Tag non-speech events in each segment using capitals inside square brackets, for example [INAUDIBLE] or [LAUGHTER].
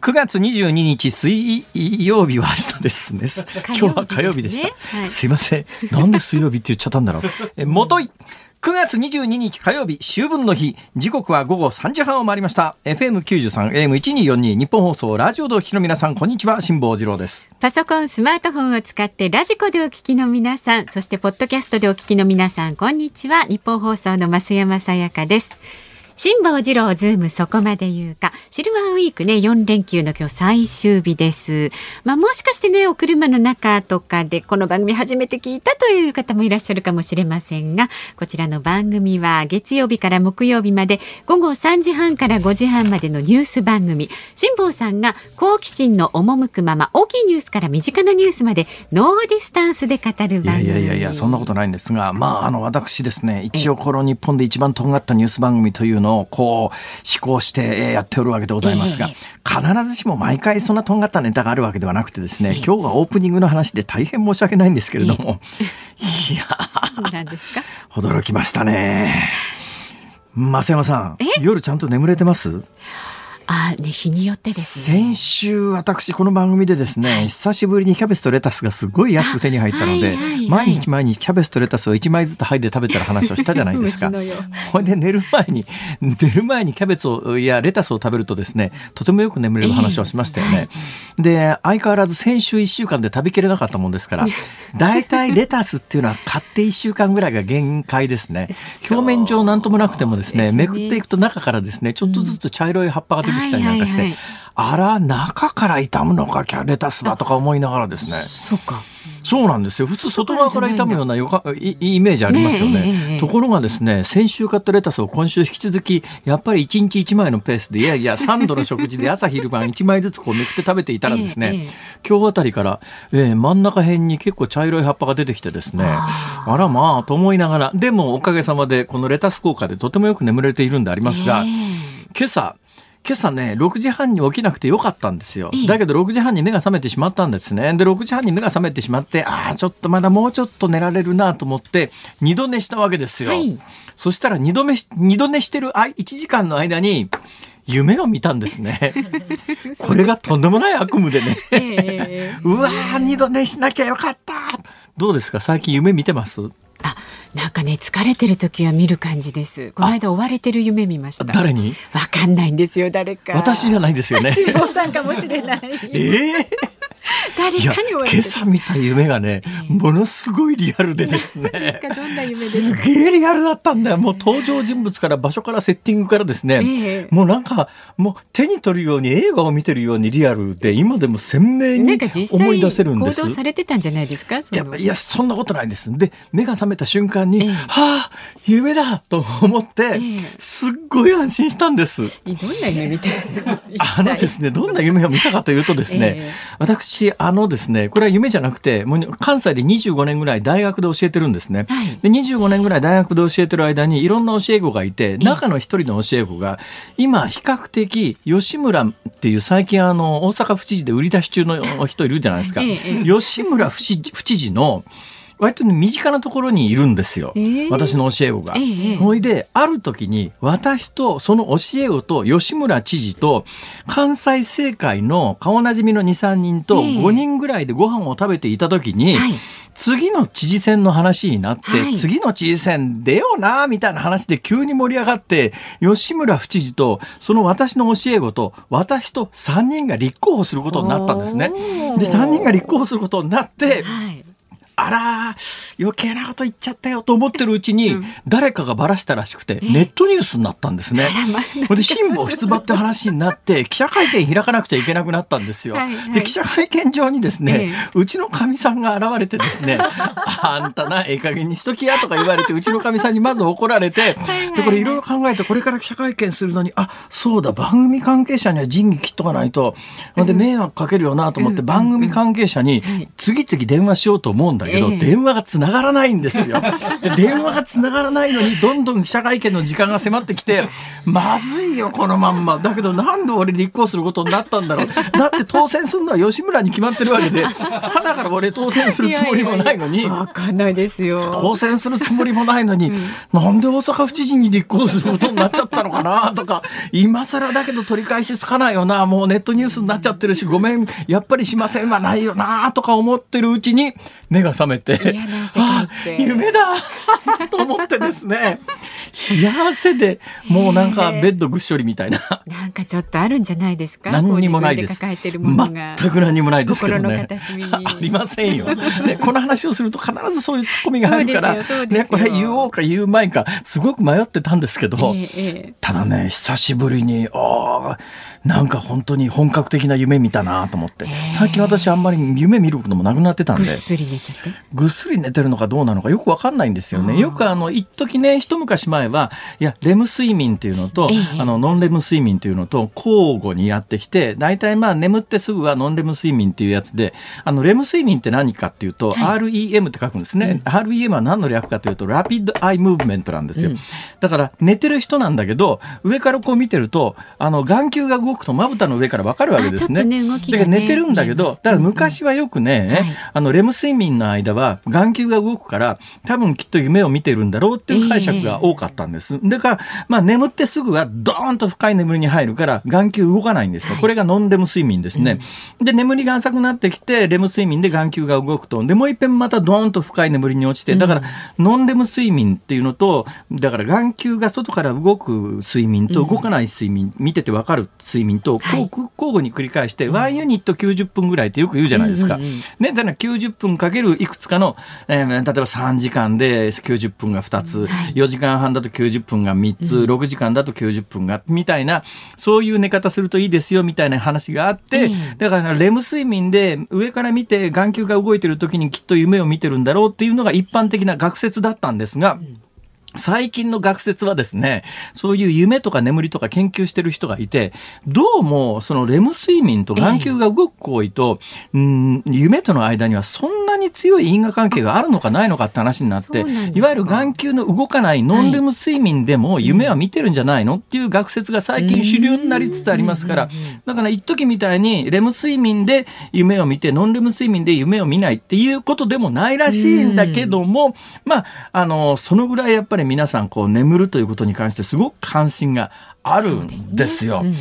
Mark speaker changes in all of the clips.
Speaker 1: 9月22日水曜日は明日ですね。今日は火曜日でした。
Speaker 2: はい
Speaker 1: すいません。なんで水曜日って言っちゃったんだろう。え、もとい。9月22日火曜日、秋分の日。時刻は午後3時半を回りました。FM93、AM1242、日本放送、ラジオでお聞きの皆さん、こんにちは。辛坊治郎です。
Speaker 2: パソコン、スマートフォンを使ってラジコでお聞きの皆さん、そしてポッドキャストでお聞きの皆さん、こんにちは。日本放送の増山さやかです。辛坊治郎ズームそこまで言うか。シルバーウィークね、4連休の今日最終日です。まあもしかしてね、お車の中とかでこの番組初めて聞いたという方もいらっしゃるかもしれませんが、こちらの番組は月曜日から木曜日まで午後3時半から5時半までのニュース番組。辛坊さんが好奇心の赴くまま大きいニュースから身近なニュースまでノーディスタンスで語る番組。
Speaker 1: いやいやいや、そんなことないんですが、まあ、あの、私ですね、一応この日本で一番とんがったニュース番組というのを、こう、思考してえーやっておるわけでございますが、
Speaker 2: え
Speaker 1: 必ずしも毎回そんなとんがったネタがあるわけではなくてですね、今日はオープニングの話で大変申し訳ないんですけれども、いやー、
Speaker 2: なんですか？
Speaker 1: 驚きましたね。増山さん、夜ちゃんと眠れてます？
Speaker 2: あ、ね、日によってですね。
Speaker 1: 先週私この番組でですね、久しぶりにキャベツとレタスがすごい安く手に入ったので、
Speaker 2: あはいはいはい
Speaker 1: 毎日毎日キャベツとレタスを1枚ずつ剥いで食べてる話をしたじゃないですか。[LAUGHS] ほいで寝る前に、寝る前にキャベツをやレタスを食べるとですね、とてもよく眠れる話をしましたよね。で、相変わらず先週1週間で食べきれなかったもんですから、だいたいレタスっていうのは買って1週間ぐらいが限界ですね。表面上なんともなくてもですね、
Speaker 2: ね
Speaker 1: めくっていくと中からですね、ちょっとずつ茶色い葉っぱが出てきたりなんかして、
Speaker 2: はいはいはい
Speaker 1: あら、中から傷むのか、キャレタスはとか思いながらですね。
Speaker 2: そうか。
Speaker 1: そうなんですよ。普通外側から傷むようなよかいいいイメージありますよね。
Speaker 2: ねえ
Speaker 1: ところがですね、先週買ったレタスを今週引き続き、やっぱり1日1枚のペースで、いやいや、3度の食事で [LAUGHS] 朝昼晩1枚ずつこうめくって食べていたらですね、今日あたりから、えー真ん中辺に結構茶色い葉っぱが出てきてですね、あらまあ、と思いながら、でもおかげさまでこのレタス効果でとてもよく眠れているんでありますが、
Speaker 2: え
Speaker 1: 今朝、今朝ね、6時半に起きなくてよかったんですよ
Speaker 2: ええ。
Speaker 1: だけど6時半に目が覚めてしまったんですね。で、6時半に目が覚めてしまって、ああ、ちょっとまだもうちょっと寝られるなと思って、二度寝したわけですよ。
Speaker 2: はい
Speaker 1: そしたら二度目し、二度寝してるあい1時間の間に、夢を見たんですね。[LAUGHS] これがとんでもない悪夢でね。
Speaker 2: ええ [LAUGHS]
Speaker 1: うわー、二度寝しなきゃよかった。どうですか？最近夢見てます？
Speaker 2: あ、なんかね、疲れてる時は見る感じです。この間追われてる夢見ました。
Speaker 1: 誰に？
Speaker 2: わかんないんですよ、誰か。
Speaker 1: 私じゃないですよね。[LAUGHS]
Speaker 2: 辛坊さんかもしれない。[LAUGHS]
Speaker 1: ええ
Speaker 2: 誰かに。
Speaker 1: 今朝見た夢がね、ものすごいリアルでです
Speaker 2: です
Speaker 1: ね
Speaker 2: かどんな夢です。
Speaker 1: げえリアルだったんだよ。もう登場人物から場所からセッティングからですね、
Speaker 2: ええ。
Speaker 1: もうなんかもう手に取るように映画を見てるようにリアルで今でも鮮明に思い出せるんです。
Speaker 2: 行動されてたんじゃないですか？
Speaker 1: いやいやそんなことないです。で目が覚めた瞬間に、
Speaker 2: ええ。
Speaker 1: はあ夢だと思って、
Speaker 2: ええ。
Speaker 1: すっごい安心したんです。
Speaker 2: どんな夢見たの。
Speaker 1: あのですね、どんな夢を見たかというとですね、
Speaker 2: ええ
Speaker 1: 私、あのですね、これは夢じゃなくて、もう関西で25年ぐらい大学で教えてるんですね。
Speaker 2: はい
Speaker 1: で25年ぐらい大学で教えてる間にいろんな教え子がいて、中の一人の教え子が、今比較的吉村っていう最近あの、大阪府知事で売り出し中の人いるじゃないですか。
Speaker 2: ええ
Speaker 1: 吉村府知事の、割とね身近なところにいるんですよ。
Speaker 2: ええ
Speaker 1: 私の教え子が。
Speaker 2: ええ
Speaker 1: ほいで、ある時に私とその教え子と吉村知事と関西政界の顔なじみの2、3人と
Speaker 2: ええ。
Speaker 1: 5人ぐらいでご飯を食べていた時に、
Speaker 2: はい。
Speaker 1: 次の知事選の話になって、
Speaker 2: はい。
Speaker 1: 次の知事選出ような、みたいな話で急に盛り上がって、吉村府知事と、その私の教え子と、私と3人が立候補することになったんですね。で、3人が立候補することになって、
Speaker 2: はい。
Speaker 1: あらー、余計なこと言っちゃったよと思ってるうちに、誰かがばらしたらしくて、ネットニュースになったんですね。で、辛抱出馬って話になって、記者会見開かなくちゃいけなくなったんですよ。で、記者会見場にですね、うちのかみさんが現れてですね、[LAUGHS] あんたな、ええ加減にしときやとか言われて、うちのかみさんにまず怒られて、で、これいろいろ考えて、これから記者会見するのに、あ、そうだ、番組関係者には仁義切っとかないと、で、迷惑かけるよなと思って、番組関係者に次々電話しようと思うんだけど、電話がつながらないんですよ。電話がつながらないのに、どんどん記者会見の時間が迫ってきて、まずいよ、このまんま。だけど、なんで俺立候補することになったんだろう。だって当選するのは吉村に決まってるわけで、花から俺当選するつもりもないのに。
Speaker 2: わかんないですよ。
Speaker 1: 当選するつもりもないのに、うん、なんで大阪府知事に立候補することになっちゃったのかなとか、今更だけど取り返しつかないよな、もうネットニュースになっちゃってるし、ごめん、やっぱりしませんはないよな、とか思ってるうちに、目が覚めて、あ夢だ。[LAUGHS] と思ってですね、冷や汗で、[LAUGHS] もうなんかベッドぐっしょりみたいな。
Speaker 2: なんかちょっとあるんじゃないですか？
Speaker 1: 何にもないです。全く何もないですけどね。[LAUGHS] ありませんよ。ね、この話をすると必ずそういうツッコミが入るから、ね、これ言おうか言う前か、すごく迷ってたんですけど、ええ、ただね、久しぶりに、ああ、なんか本当に本格的な夢見たなと思って、最近私あんまり夢見ることもなくなってたんで、ぐっ
Speaker 2: すり寝ちゃって。
Speaker 1: ぐっすり寝てるのかどうなのかよくわかんないんですよね。よくあの、一時ね、一昔前は、いや、レム睡眠っていうのと、あの、ノンレム睡眠っていうのと交互にやってきて、大体まあ眠ってすぐはノンレム睡眠っていうやつで、あの、レム睡眠って何かっていうと、はい、REM って書くんですね。うん、REM は何の略かというと、ラピッドアイムーブメントなんですよ。うん、だから、寝てる人なんだけど、上からこう見てると、あの、眼球が動くとまぶたの上からわかるわけですね。ねねだから寝てるんだけど、だから昔はよくね、うん、あの、レム睡眠の間は眼球が動くから、多分きっと夢を見てるんだろうっていう解釈が多かったんです。えー、だから、まあ眠ってすぐはドーンと深い眠りに入るから、眼球動かないんですよ。これがノンレム睡眠ですね。で、眠りが浅くなってきて、レム睡眠で眼球が動くと。で、もう一遍またドーンと深い眠りに落ちて、だから、ノンレム睡眠っていうのと、だから眼球が外から動く睡眠と動かない睡眠、見ててわかる睡眠と、交互に繰り返して、1ユニット90分ぐらいってよく言うじゃないですか。ね、だから90分かけるいくつかの、えー、例えば3時間で90分が2つ、4時間半だと90分が3つ、6時間だと90分が、みたいな、そういう寝方するといいですよ、みたいな話があって、だからレム睡眠で上から見て眼球が動いてる時にきっと夢を見てるんだろうっていうのが一般的な学説だったんですが、最近の学説はですね、そういう夢とか眠りとか研究してる人がいて、どうもそのレム睡眠と眼球が動く行為と、えん夢との間にはそんなに強い因果関係があるのかないのかって話になって、いわゆる眼球の動かないノンレム睡眠でも夢は見てるんじゃないのっていう学説が最近主流になりつつありますから、だから一時みたいにレム睡眠で夢を見て、ノンレム睡眠で夢を見ないっていうことでもないらしいんだけども、まあ、あの、そのぐらいやっぱりり皆さんこう眠るということに関してすごく関心があるんですよ。で、ね。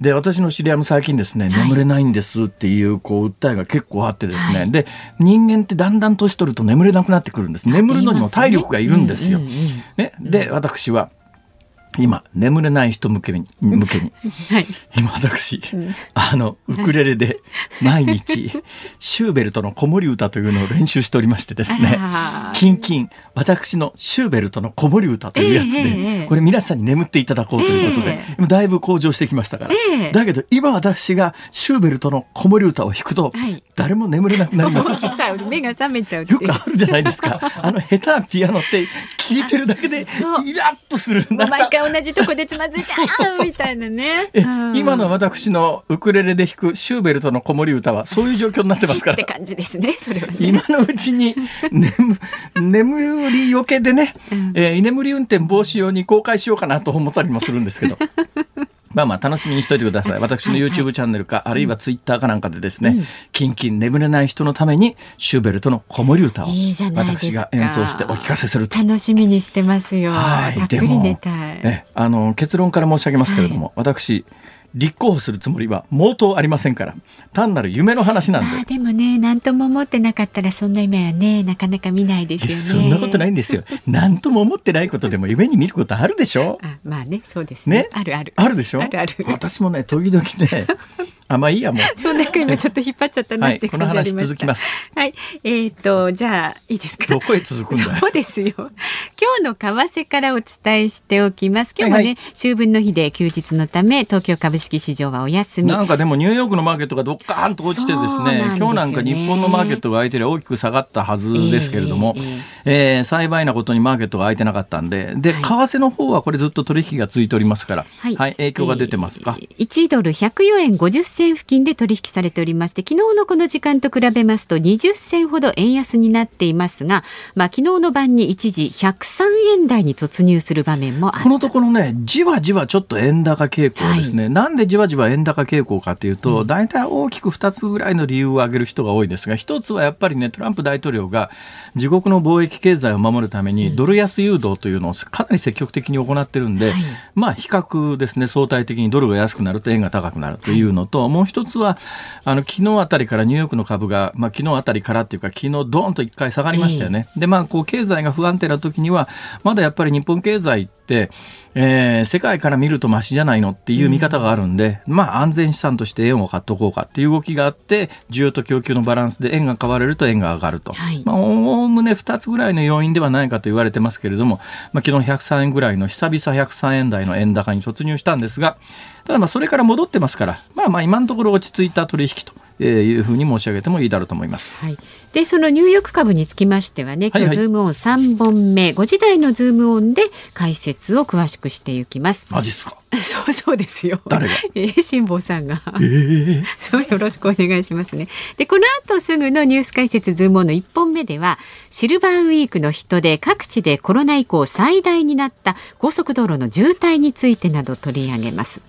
Speaker 1: うんうん、私の知り合いも最近ですね、眠れないんですっていうこう訴えが結構あってですね、はい、で、人間ってだんだん年取ると眠れなくなってくるんです。眠るのにも体力がいるんですよ。ね、で、私は今眠れない人向けに向けに、はい、今私、うん、あのウクレレで毎日シューベルトの子守歌というのを練習しておりましてですね。キンキン私のシューベルトの子守歌というやつで、えー、これ皆さんに眠っていただこうということで、えー、だいぶ向上してきましたから、えー、だけど今私がシューベルトの子守歌を弾くと、はい、誰も眠れなくなります。
Speaker 2: 目が覚めちゃう
Speaker 1: よくあるじゃないですか。あの下手なピアノって聴いてるだけでイラッとする。
Speaker 2: 毎回同じとこでつまずいたみたいなね。
Speaker 1: 今の私のウクレレで弾くシューベルトの子守歌はそういう状況になってますから。
Speaker 2: って感じですね。それは、ね、
Speaker 1: 今のうちに眠眠りよけでね、うん、えー、居眠り運転防止用に公開しようかなと思ったりもするんですけど。まあまあ楽しみにしといてください。私の YouTube チャンネルか、あるいは Twitter かなんかでですね、キンキン眠れない人のために、シューベルトの子守歌を私が演奏してお聞かせすると。
Speaker 2: 楽しみにしてますよ。はい、たっぷり寝たい。
Speaker 1: え、あの、結論から申し上げますけれども、はい、私、立候補するつもりは毛頭ありませんから。単なる夢の話なんで、ま
Speaker 2: あ、でもね何とも思ってなかったらそんな夢はねなかなか見ないです
Speaker 1: よね。そんなことないんですよ。[LAUGHS] 何とも思ってないことでも夢に見ることあるでしょ？
Speaker 2: あまあねそうですね、ね、あるある。
Speaker 1: あるでしょ？
Speaker 2: あるある。
Speaker 1: 私もね時々ね [LAUGHS] あまあいいやもう。
Speaker 2: そんな今ちょっと引っ張っちゃったなって感じありました。
Speaker 1: 続きます。
Speaker 2: はい、えっ、とじゃあいいですか？
Speaker 1: どこへ続くんだよ。
Speaker 2: そうですよ。今日の為替からお伝えしておきます。今日もね、
Speaker 1: はいは
Speaker 2: 秋分の日で休日のため東京株式市場はお休み。
Speaker 1: なんかでもニューヨークのマーケットがどっかーんと落ちてですね
Speaker 2: すよね
Speaker 1: 今日なんか日本のマーケットが相手で大きく下がったはずですけれども、
Speaker 2: ええ
Speaker 1: えー幸いなことにマーケットが空いてなかったんでで、
Speaker 2: はい
Speaker 1: 為替の方はこれずっと取引が続いておりますから、はい影響が出てますか、
Speaker 2: えー1ドル104円50銭付近で取引されておりまして昨日のこの時間と比べますと20銭ほど円安になっていますが、まあ、昨日の晩に一時103円台に突入する場面もあ
Speaker 1: このところね、じわじわちょっと円高傾向ですね。なんでじわじわ円高傾向かというと、大体大きく2つぐらいの理由を挙げる人が多いですが、一つはやっぱりね、トランプ大統領が自国の貿易経済を守るために、ドル安誘導というのをかなり積極的に行ってるんで、
Speaker 2: はい。
Speaker 1: まあ比較ですね、相対的にドルが安くなると円が高くなるというのと、もう一つは、あの、昨日あたりからニューヨークの株が、まあ昨日あたりからっていうか、昨日ドーンと一回下がりましたよね。で、まあこう経済が不安定な時には、まだやっぱり日本経済って、えー世界から見るとマシじゃないのっていう見方があるんで、まあ安全資産として円を買っとこうかっていう動きがあって、需要と供給のバランスで円が買われると円が上がると。
Speaker 2: はい
Speaker 1: まあおおむね2つぐらいの要因ではないかと言われてますけれども、まあ昨日103円ぐらいの久々103円台の円高に突入したんですが、ただまあそれから戻ってますから、まあまあ今のところ落ち着いた取引というふうに申し上げてもいいだろうと思います。
Speaker 2: はい、でそのニューヨーク株につきましてはね今
Speaker 1: はいはい
Speaker 2: 日ズームオン3本目、5時台のズームオンで解説を詳しくしていきます。
Speaker 1: マジっすか [LAUGHS]
Speaker 2: そうそうですよ。
Speaker 1: 誰が？[LAUGHS]
Speaker 2: えー、辛坊さんが。[LAUGHS] そうよろしくお願いしますね。でこの後すぐのニュース解説ズームオンの1本目ではシルバーウィークの人で各地でコロナ以降最大になった高速道路の渋滞についてなど取り上げます。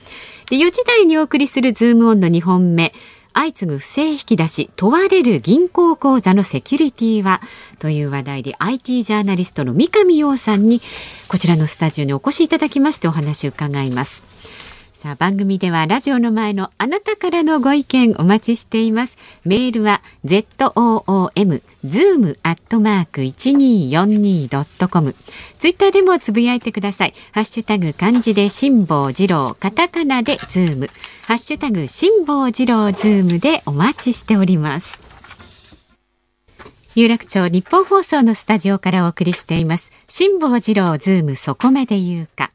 Speaker 2: で4時台にお送りするズームオンの2本目。相次ぐ不正引き出し問われる銀行口座のセキュリティはという話題で IT ジャーナリストの三上洋さんにこちらのスタジオにお越しいただきましてお話を伺います。さあ番組ではラジオの前のあなたからのご意見お待ちしています。メールは z o o m zoom アットマーク一二四二ドットコム。ツイッターでもつぶやいてください。ハッシュタグ漢字で辛坊治郎、カタカナでズーム、ハッシュタグ辛坊治郎ズームでお待ちしております。有楽町ニッポン放送のスタジオからお送りしています。辛坊治郎ズームそこまで言うか。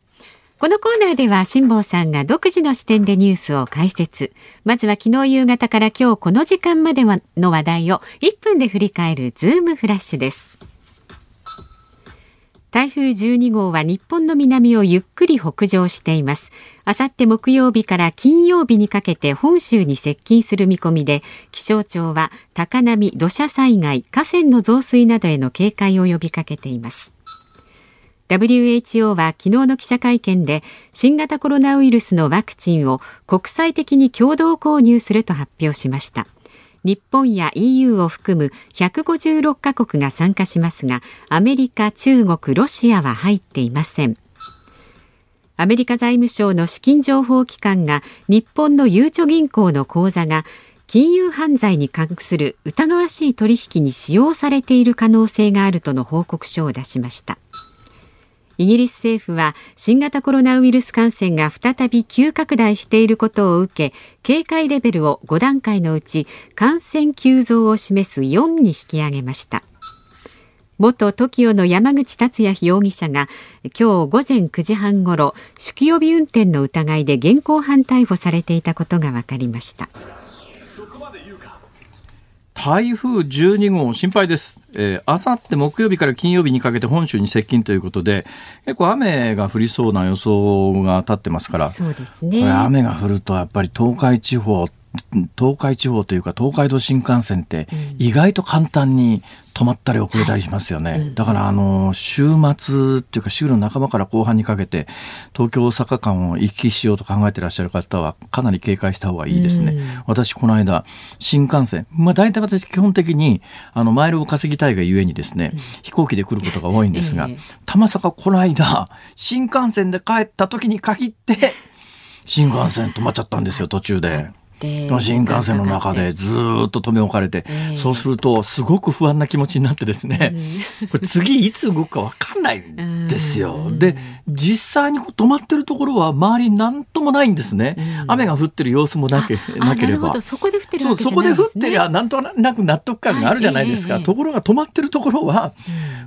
Speaker 2: このコーナーでは辛坊さんが独自の視点でニュースを解説。まずは昨日夕方から今日この時間までの話題を1分で振り返るズームフラッシュです。台風12号は日本の南をゆっくり北上しています。あさって木曜日から金曜日にかけて本州に接近する見込みで、気象庁は高波、土砂災害、河川の増水などへの警戒を呼びかけています。WHO は昨日の記者会見で新型コロナウイルスのワクチンを国際的に共同購入すると発表しました。日本や EU を含む156カ国が参加しますが、アメリカ、中国、ロシアは入っていません。アメリカ財務省の資金情報機関が日本のゆうちょ銀行の口座が金融犯罪に関する疑わしい取引に使用されている可能性があるとの報告書を出しました。イギリス政府は新型コロナウイルス感染が再び急拡大していることを受け警戒レベルを5段階のうち感染急増を示す4に引き上げました。元 TOKIO の山口達也容疑者が今日午前9時半ごろ酒気帯び運転の疑いで現行犯逮捕されていたことが分かりました。
Speaker 1: 台風12号心配です。えー、あさって木曜日から金曜日にかけて本州に接近ということで、結構雨が降りそうな予想が立ってますから、
Speaker 2: そうですね
Speaker 1: 雨が降るとやっぱり東海地方、東海地方というか東海道新幹線って意外と簡単に止まったり遅れたりしますよね。だからあの、週末っていうか週の半ばから後半にかけて東京大阪間を行き来しようと考えてらっしゃる方はかなり警戒した方がいいですね。私この間新幹線、まあ大体私基本的にあのマイルを稼ぎたいがゆえにですね、飛行機で来ることが多いんですが、
Speaker 2: ええ
Speaker 1: たまさかこの間新幹線で帰った時に限って新幹線止まっちゃったんですよ途中で。
Speaker 2: で
Speaker 1: 新幹線の中でずーっと止め置かれて、
Speaker 2: ええ。
Speaker 1: そうするとすごく不安な気持ちになってですね、[LAUGHS] これ次いつ動くか分かんないんですよ。で実際に止まってるところは周りに何ともないんですね。雨が降ってる様子もなけなければ。
Speaker 2: そこで降ってる
Speaker 1: そうそこで降ってりゃなんとなく納得感があるじゃないですか、ところが止まってるところは、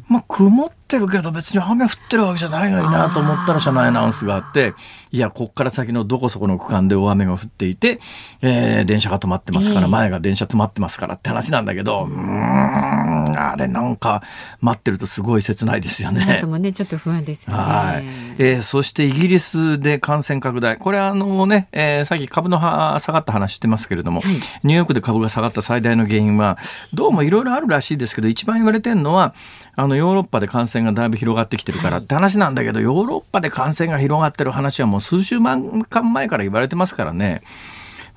Speaker 1: まあ曇ってるけど別に雨降ってるわけじゃないのになと思ったら車内アナウンスがあっていやこっから先のどこそこの区間で大雨が降っていて、えー、電車が止まってますから、前が電車止まってますからって話なんだけどうんあれなんか待ってるとすごい切ないですよね。
Speaker 2: ともねちょっと不安ですよね。
Speaker 1: はい。えー、そしてイギリスで感染拡大これはあのね、えー、さっき株の下がった話してますけれども、はい、ニューヨークで株が下がった最大の原因はどうもいろいろあるらしいですけど一番言われてるのはあのヨーロッパで感染がだいぶ広がってきてるからって話なんだけど、ヨーロッパで感染が広がってる話はもう数週間前から言われてますからね。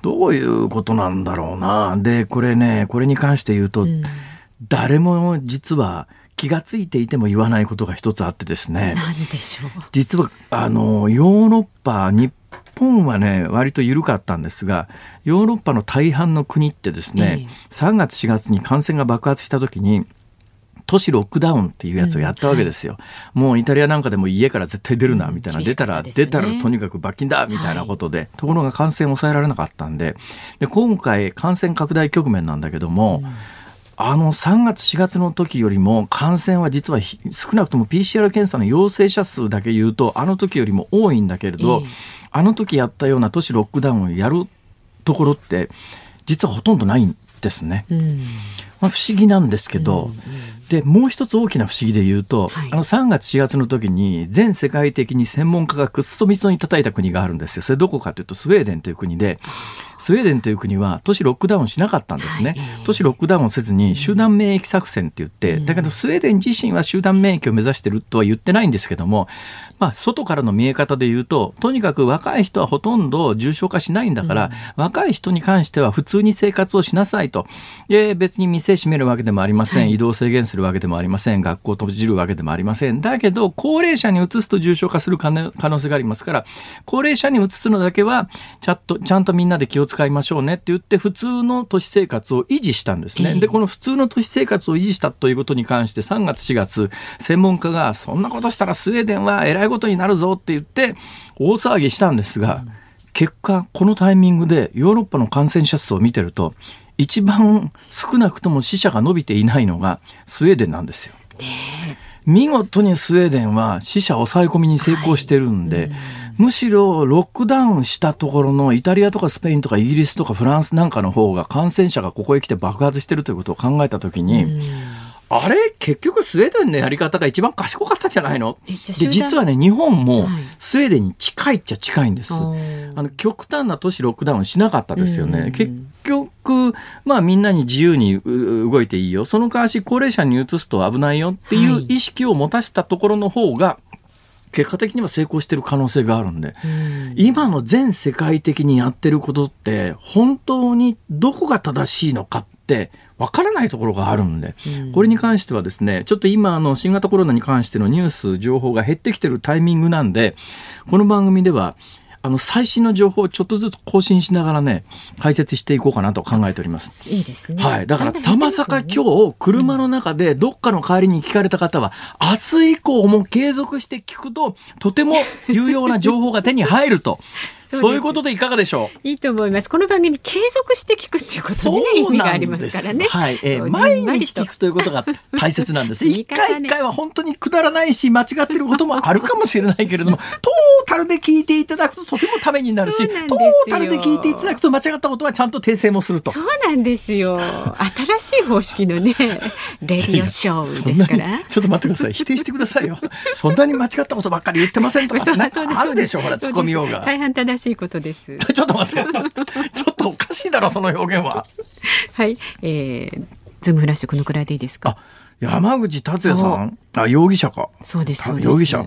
Speaker 1: どういうことなんだろうな。で、これね、これに関して言うと、うん、誰も実は気がついていても言わないことが一つあってですね。
Speaker 2: 何でしょう。
Speaker 1: 実は、あの、ヨーロッパ、日本はね、割と緩かったんですが、ヨーロッパの大半の国ってですね、えー、3月4月に感染が爆発した時に、都市ロックダウンっていうやつをやったわけですよ。うんはい、もうイタリアなんかでも家から絶対出るなみたいな、うん、出たら、ね、出たらとにかく罰金だみたいなことで、はい、ところが感染を抑えられなかったんで。で今回感染拡大局面なんだけども、うん。あの3月4月の時よりも感染は実は少なくとも PCR 検査の陽性者数だけ言うとあの時よりも多いんだけれど、えー、あの時やったような都市ロックダウンをやるところって実はほとんどないんですね。うん。まあ、不思議なんですけど、うんうんでもう一つ大きな不思議で言うと、はい、あの3月4月の時に全世界的に専門家がくっそみそに叩いた国があるんですよ。それどこかというとスウェーデンという国でスウェーデンという国は都市ロックダウンしなかったんですね、はい、都市ロックダウンせずに集団免疫作戦って言って、うん、だけどスウェーデン自身は集団免疫を目指してるとは言ってないんですけども、まあ、外からの見え方で言うととにかく若い人はほとんど重症化しないんだから、うん、若い人に関しては普通に生活をしなさいと。で別に店閉めるわけでもありません、はい、移動制限するわけでもありません。学校閉じるわけでもありません。だけど高齢者に移すと重症化する可能性がありますから高齢者に移すのだけはちゃんとちゃんとみんなで気を使いましょうねって言って普通の都市生活を維持したんですね。でこの普通の都市生活を維持したということに関して3月4月専門家がそんなことしたらスウェーデンはえらいことになるぞって言って大騒ぎしたんですが結果このタイミングでヨーロッパの感染者数を見てると一番少なくとも死者が伸びていないのがスウェーデンなんですよ。見事にスウェーデンは死者抑え込みに成功してるんで、はい。むしろロックダウンしたところのイタリアとかスペインとかイギリスとかフランスなんかの方が感染者がここへ来て爆発してるということを考えたときに、あれ結局スウェーデンのやり方が一番賢かったんじゃないの？で実はね日本もスウェーデンに近いっちゃ近いんです。はい、あの極端な都市ロックダウンしなかったですよね。結局まあみんなに自由に動いていいよ。その代わし高齢者に移すと危ないよっていう意識を持たせたところの方が、結果的には成功してる可能性があるんで、今の全世界的にやってることって本当にどこが正しいのかってわからないところがあるんで、これに関してはですね、ちょっと今あの新型コロナに関してのニュース情報が減ってきてるタイミングなんで、この番組ではあの最新の情報をちょっとずつ更新しながらね解説していこうかなと考えております。
Speaker 2: いいですね。
Speaker 1: はい、だからたまさか今日車の中でどっかの帰りに聞かれた方は、明日以降も継続して聞くととても有用な情報が手に入ると [LAUGHS] そういうことでいかがでしょ
Speaker 2: う？いいと思います。この番組継続して聞くっていうことにね意味がありますからね。
Speaker 1: はい、えー、毎日聞くということが大切なんです。[LAUGHS] 一回一回は本当にくだらないし間違ってることもあるかもしれないけれども、[LAUGHS] トータルで聞いていただくととてもためになるし、トータルで聞いていただくと間違ったことはちゃんと訂正もすると。
Speaker 2: そうなんですよ。新しい方式のね、[LAUGHS] レディオショーですから。
Speaker 1: ちょっと待ってください。否定してくださいよ。そんなに間違ったことばっかり言ってませんとか、あるでしょ？ほら、突っ込みようが。
Speaker 2: 大半正しいことです。[LAUGHS]
Speaker 1: ちょっと待って。[LAUGHS] ちょっとおかしいだろ、その表現は。
Speaker 2: はい。えー、ズームフラッシュこのくらいでいいですか？
Speaker 1: 山口達也さんあ、容疑者か。
Speaker 2: そうです。
Speaker 1: 容疑者。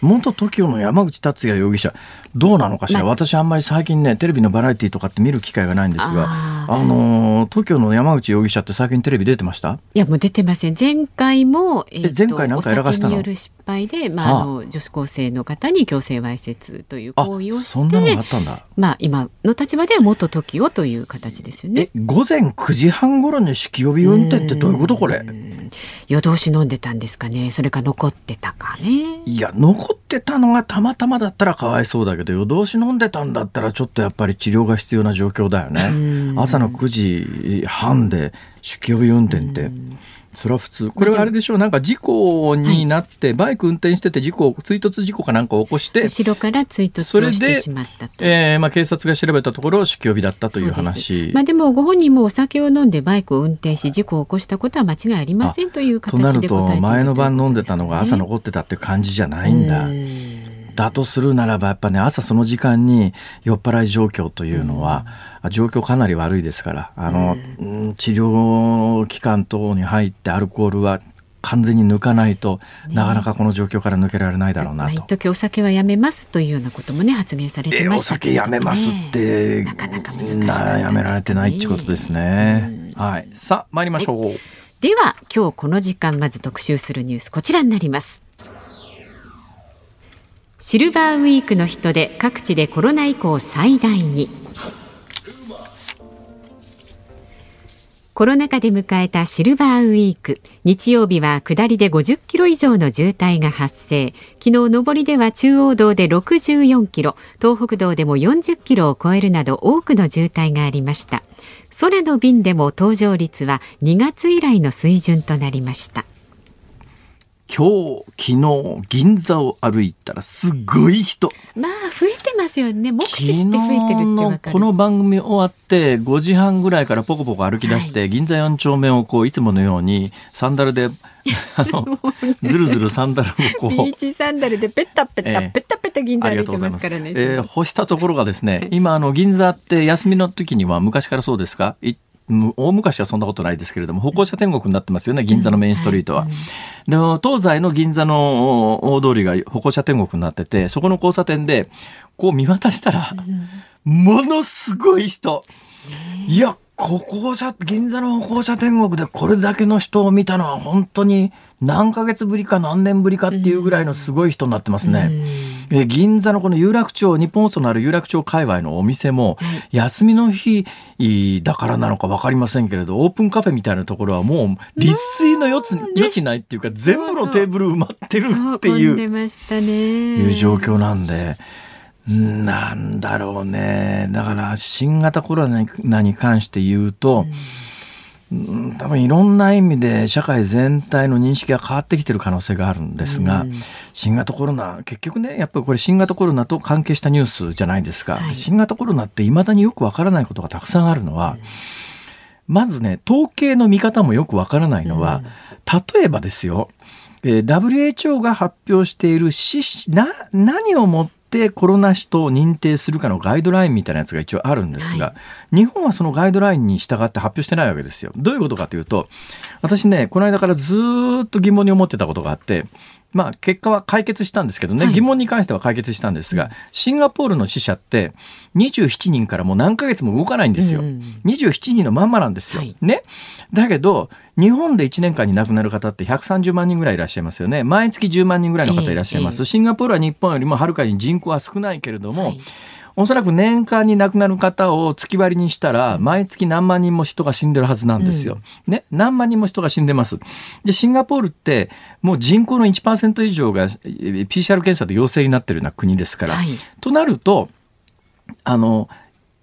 Speaker 1: 元 TOKIO の山口達也容疑者、どうなのかしら、ま、私あんまり最近ね、テレビのバラエティーとかって見る機会がないんですが、あ、あの、TOKIO の山口容疑者って最近テレビ出てました？
Speaker 2: いや、もう出てません。前回も、
Speaker 1: えー、前回なんかやらかしたの？
Speaker 2: 失敗で、まあ、あの女子高生の方に強制わいせつという行為をして
Speaker 1: そんなのがあったんだ。
Speaker 2: まあ、今の立場では元 TOKIO という形ですよね。
Speaker 1: 午前9時半頃に酒気帯び運転ってどういうことこれ？
Speaker 2: 夜通し飲んでたんですかね。それか残ってたかね。
Speaker 1: いや、残ってたのがたまたまだったらかわいそうだけど、夜通し飲んでたんだったらちょっとやっぱり治療が必要な状況だよね。朝の9時半で酒気帯び運転って。それは普通。これはあれでしょう、なんか事故になって、バイク運転してて事故、追突事故かなんかを起こして、
Speaker 2: 後ろから追突してしまったと。
Speaker 1: えーまあ、警察が調べたところ、酒気帯びだったという話。
Speaker 2: まあでもご本人もお酒を飲んでバイクを運転し事故を起こしたことは間違いありませんという
Speaker 1: となる
Speaker 2: 形で答えている
Speaker 1: と、前の晩飲んでたのが朝残ってたって感じじゃないんだ。
Speaker 2: うん
Speaker 1: だとするならばやっぱね朝その時間に酔っ払い状況というのは、状況かなり悪いですからあの、うん治療機関等に入ってアルコールは完全に抜かないと、なかなかこの状況から抜けられないだろう
Speaker 2: まあ、
Speaker 1: なと
Speaker 2: 一。時お酒はやめますというようなこともね発言されてましたけどもね
Speaker 1: やめますって、
Speaker 2: なかなか難しかったですかね
Speaker 1: なやめられてないってことですね。はい。さあ、参りましょう。
Speaker 2: では今日この時間まず特集するニュースこちらになりますシルバーウィークの人で各地でコロナ以降最大に。コロナ禍で迎えたシルバーウィーク。日曜日は下りで50キロ以上の渋滞が発生。昨日上りでは中央道で64キロ。東北道でも40キロを超えるなど多くの渋滞がありました。空の便でも搭乗率は2月以来の水準となりました。
Speaker 1: 今日、昨日、銀座を歩いたらすごい人。
Speaker 2: まあ増えてますよね。目視して増えてるってわかる。
Speaker 1: のこの番組終わって5時半ぐらいからポコポコ歩き出して、銀座4丁目をこういつものようにサンダルで [LAUGHS] あのずるずるサンダルをこう
Speaker 2: ビーチサンダルでペッタペタ、
Speaker 1: ええ。
Speaker 2: ペタペタ銀座歩いて
Speaker 1: ます
Speaker 2: からね、
Speaker 1: えー干したところがですね、今あの銀座って休みの時には昔からそうですか？いむ大昔はそんなことないですけれども歩行者天国になってますよね銀座のメインストリートは。でも東西の銀座の大通りが歩行者天国になっててそこの交差点でこう見渡したら、ものすごい人。いや歩行者銀座の歩行者天国でこれだけの人を見たのは本当に何ヶ月ぶりか何年ぶりかっていうぐらいのすごい人になってますね。え銀座のこの有楽町日本放送のある有楽町界隈のお店も、休みの日だからなのか分かりませんけれどオープンカフェみたいなところはもう立水の余地,、余地ないっていうか全部のテーブル埋まってるっていう。いう状況なんで。なんだろうね。だから、新型コロナに関して言うと、うん多分いろんな意味で社会全体の認識が変わってきてる可能性があるんですが、新型コロナ結局ねやっぱりこれ新型コロナと関係したニュースじゃないですか、
Speaker 2: はい。
Speaker 1: 新型コロナっていまだによくわからないことがたくさんあるのは、まずね統計の見方もよくわからないのは、例えばですよ、えー WHO が発表している何をもってコロナ死と認定するかのガイドラインみたいなやつが一応あるんですが、日本はそのガイドラインに従って発表してないわけですよ。どういうことかというと私ねこの間からずーっと疑問に思ってたことがあってまあ結果は解決したんですけどね、
Speaker 2: はい
Speaker 1: 疑問に関しては解決したんですが、シンガポールの死者って27人からもう何ヶ月も動かないんですよ。
Speaker 2: うんうん
Speaker 1: 27人のまんまなんですよ。
Speaker 2: はい
Speaker 1: ね。だけど、日本で1年間に亡くなる方って130万人ぐらいいらっしゃいますよね。毎月10万人ぐらいの方いらっしゃいます。
Speaker 2: ええ
Speaker 1: シンガポールは日本よりもはるかに人口は少ないけれども、
Speaker 2: はい
Speaker 1: おそらく年間に亡くなる方を月割りにしたら、毎月何万人も人が死んでるはずなんですよ。ね。何万人も人が死んでます。で、シンガポールって、もう人口の1%以上がえー PCR 検査で陽性になってるような国ですから。
Speaker 2: はい
Speaker 1: となると、あの、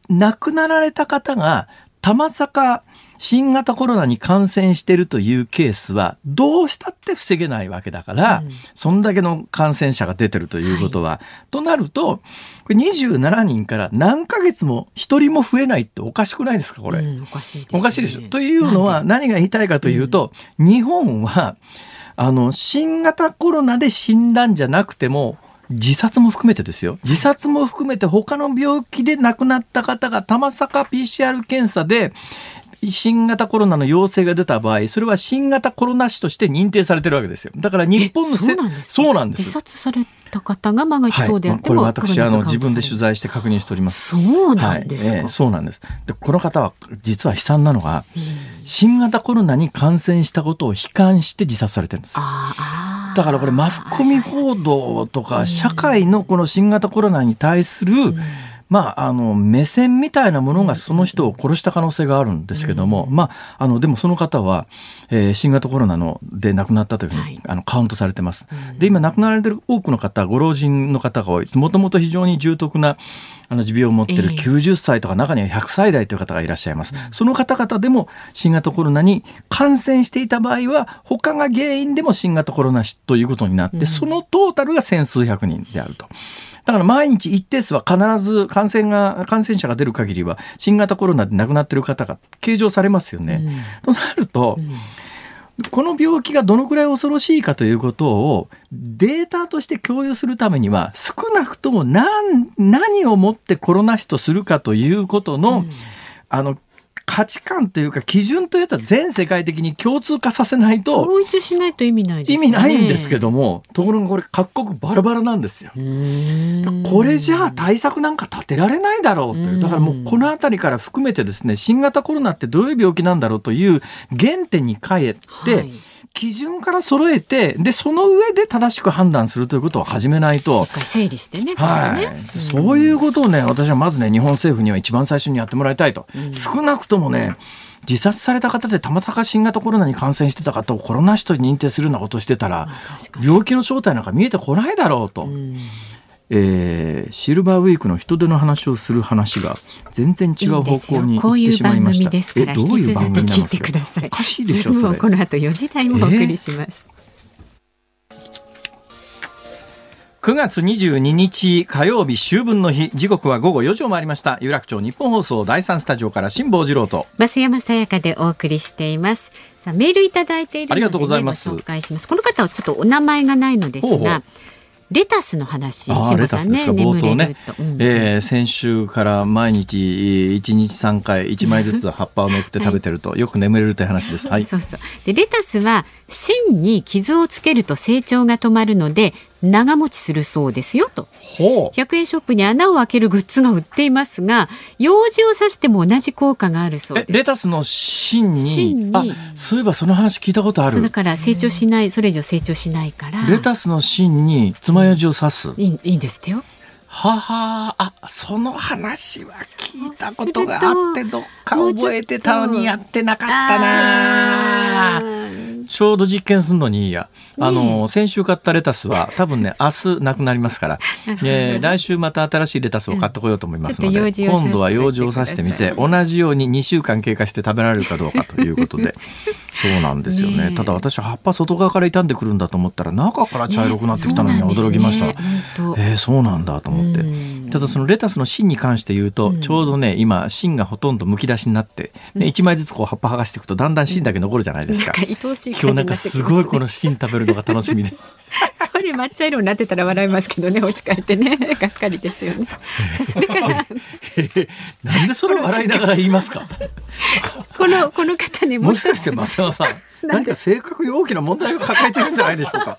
Speaker 1: 亡くなられた方が、たまさか新型コロナに感染しているというケースは、どうしたって防げないわけだから、そんだけの感染者が出てるということは、となると、これ27人から何ヶ月も1人も増えないっておかしくないですか、これ？
Speaker 2: うんおかしいですね
Speaker 1: おかしいでしょ。というのは何が言いたいかというと、日本は、あの、新型コロナで死んだんじゃなくても、自殺も含めてですよ。自殺も含めて他の病気で亡くなった方がたまさか PCR 検査で新型コロナの陽性が出た場合、それは新型コロナ死として認定されてるわけですよ。だから日本のせ
Speaker 2: そうなんです自殺された方が万が一
Speaker 1: はい。
Speaker 2: そうであって
Speaker 1: これ
Speaker 2: も、
Speaker 1: 私あの自分で取
Speaker 2: 材
Speaker 1: 材して確認しております。
Speaker 2: そうなんですか、
Speaker 1: はい。ええそうなんです。でこの方は実は悲惨なのが、新型コロナに感染したことを悲観して自殺されてるんです。だからこれマスコミ報道とか社会のこの新型コロナに対するまあ、あの、目線みたいなものがその人を殺した可能性があるんですけども、うん、まあ、あの、でもその方は、えー、新型コロナので亡くなったというふうに、はい、あのカウントされてます。うん、で、今亡くなられてる多くの方、ご老人の方が多い。もともと非常に重篤なあの持病を持っている90歳とか中には100歳代という方がいらっしゃいます。えー、その方々でも新型コロナに感染していた場合は、他が原因でも新型コロナということになって、うん、そのトータルが千数百人であると。だから毎日一定数は必ず感染が、感染者が出る限りは、新型コロナで亡くなっている方が計上されますよね。うん、となると、うんこの病気がどのくらい恐ろしいかということをデータとして共有するためには少なくとも何何をもってコロナ死とするかということの、うん、あの価値観というか基準というやつは全世界的に共通化させないと
Speaker 2: 統一しないと意味ないです、
Speaker 1: ね、意味ないんですけどもところがこれ各国バラバラなんですよ。これじゃあ対策なんか立てられないだろうという。だからもうこの辺りから含めてですね新型コロナってどういう病気なんだろうという原点に帰って、はい基準から揃えてでその上で正しく判断するということを始めないと。
Speaker 2: 整理してね,、
Speaker 1: はい、ね。そういうことをね私はまずね日本政府には一番最初にやってもらいたいと、うん、少なくともね自殺された方でたまたま新型コロナに感染してた方をコロナ死と認定するようなことをしてたら病気の正体なんか見えてこないだろうと。うんえー、シルバーウィークの人手の話をする話が全然違う方向に行ってしまいました。
Speaker 2: いいですよ。こういう番組ですから引き続き聞いてください。お
Speaker 1: かしいでしょそれ。
Speaker 2: この後4時台もお送りします。えー
Speaker 1: 9月22日火曜日秋分の日時刻は午後4時を回りました。有楽町日本放送第三スタジオから辛坊治郎と。
Speaker 2: 増山さやかでお送りしています。さあメールいただいているので、ね、ありがとうございます。紹介します。この方はちょっとお名前がないのですがほうほうレタスの話、
Speaker 1: あレタスですか、冒頭ね、うん、えー、先週から毎日1日3回1枚ずつ葉っぱをめくって [LAUGHS] 食べてると、よく眠れるという話です。はい、
Speaker 2: そうそう。でレタスは芯に傷をつけると成長が止まるので長持ちするそうですよと。100円ショップに穴を開けるグッズが売っていますが用事を刺しても同じ効果があるそうです。
Speaker 1: レタスの芯に？芯に。そういえばその話聞いたことある。
Speaker 2: だから成長しないそれ以上成長しないから。
Speaker 1: レタスの芯に爪楊枝を刺す、
Speaker 2: いいいいんですってよ。
Speaker 1: ははあ、その話は聞いたことがあって、どっか覚えてたのにやってなかったなちょうど実験するのにいいや。あの、先週買ったレタスは多分ね、明日なくなりますから、[LAUGHS] えー、来週また新しいレタスを買ってこようと思いますので、今度は用事をさしてみて、同じように2週間経過して食べられるかどうかということで、[LAUGHS] そうなんですよね。ただ私葉っぱ外側から傷んでくるんだと思ったら、中から茶色くなってきたのに驚きました。ねね、えー、そうなんだと思って。ただそのレタスの芯に関して言うと、ちょうどね、今芯がほとんどむき出しになって、ね、1枚ずつこう葉っぱ剥がしていくとだんだん芯だけ残るじゃないですか。今日なんかすごいこの芯食べるのが楽しみで。[LAUGHS]
Speaker 2: それ抹茶色になってたら笑いますけどね、お家帰ってね、[LAUGHS] がっかりですよね。それから、
Speaker 1: なんでそれ笑いながら言いますか？
Speaker 2: このこの方ね、
Speaker 1: も。しかして増山さん。[LAUGHS] 何か。性格に大きな問題を抱えてるんじゃないでしょうか？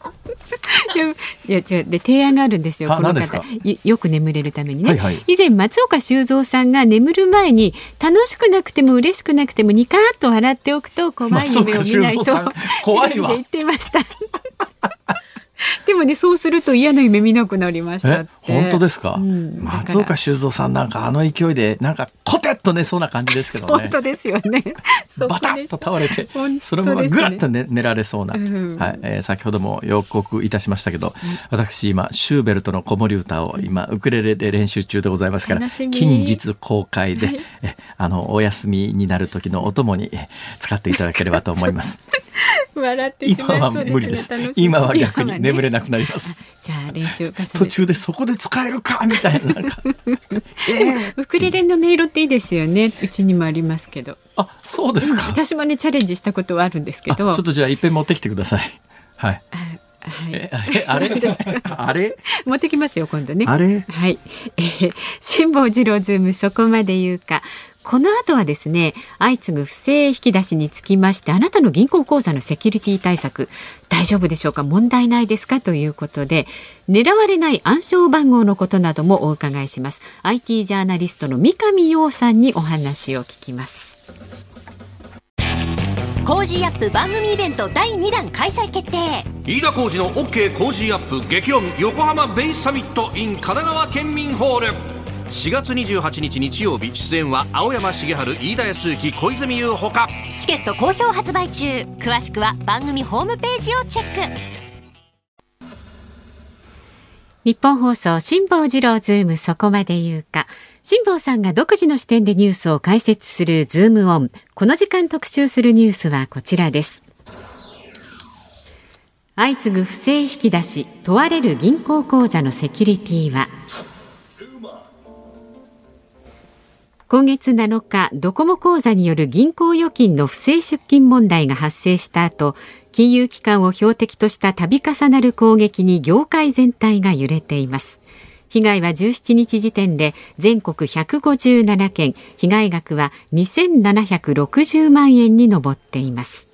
Speaker 2: いや違う。で提案があるんですよこの方。よく眠れるためにね、はいはい、以前松岡修造さんが眠る前に楽しくなくても嬉しくなくてもニカーッと笑っておくと怖い夢を見ないと
Speaker 1: 怖いわ。
Speaker 2: 言ってましたねそうすると嫌な夢見なくなりました
Speaker 1: 本当ですか、うん、松岡修造さんなんかあの勢いでなんかコテッと寝そうな感じですけど
Speaker 2: ね。本当ですよね。
Speaker 1: バタッと倒れて、ね、そのままぐらっと寝寝られそうな、うん、はいえー、先ほども予告いたしましたけど、うん、私今シューベルトの子守歌を今ウクレレで練習中でございますから近日公開で、はい、えあのお休みになる時のお供に使っていただければと思います。[LAUGHS] [LAUGHS]
Speaker 2: 笑ってしまいそうです、ね、今は無理です。
Speaker 1: 今は逆に眠れなくなります。[LAUGHS]
Speaker 2: じゃあ練習
Speaker 1: 途中でそこで使えるかみたいななんか、[LAUGHS]
Speaker 2: えー、ウクレレの音色っていいですよね。うちにもありますけど。
Speaker 1: あ、そうですか。
Speaker 2: 私もねチャレンジしたことはあるんですけど。ち
Speaker 1: ょっとじゃあいっぺん持ってきてください。はい。はい、あれあれ？
Speaker 2: 持ってきますよ今度ね
Speaker 1: あれ？
Speaker 2: はい、えー、辛坊治郎ズームそこまで言うかこの後はですね相次ぐ不正引き出しにつきましてあなたの銀行口座のセキュリティ対策大丈夫でしょうか？問題ないですか？ということで狙われない暗証番号のことなどもお伺いします。IT ジャーナリストの三上洋さんにお話を聞きます。
Speaker 3: Cozy up 番組イベント第2弾開催決定。
Speaker 4: 飯田浩司の OK コージーアップ激論横浜ベイサミット in 神奈川県民ホール4月28日日曜日出演は青山繁晴飯田泰之小泉悠ほか。
Speaker 3: チケット好評発売中。詳しくは番組ホームページをチェック。
Speaker 2: ニッポン放送辛坊治郎ズームそこまで言うか。辛坊さんが独自の視点でニュースを解説するズームオン。この時間特集するニュースはこちらです。相次ぐ不正引き出し問われる銀行口座のセキュリティは今月7日、ドコモ口座による銀行預金の不正出金問題が発生した後、金融機関を標的とした度重なる攻撃に業界全体が揺れています。被害は17日時点で全国157件、被害額は2760万円に上っています。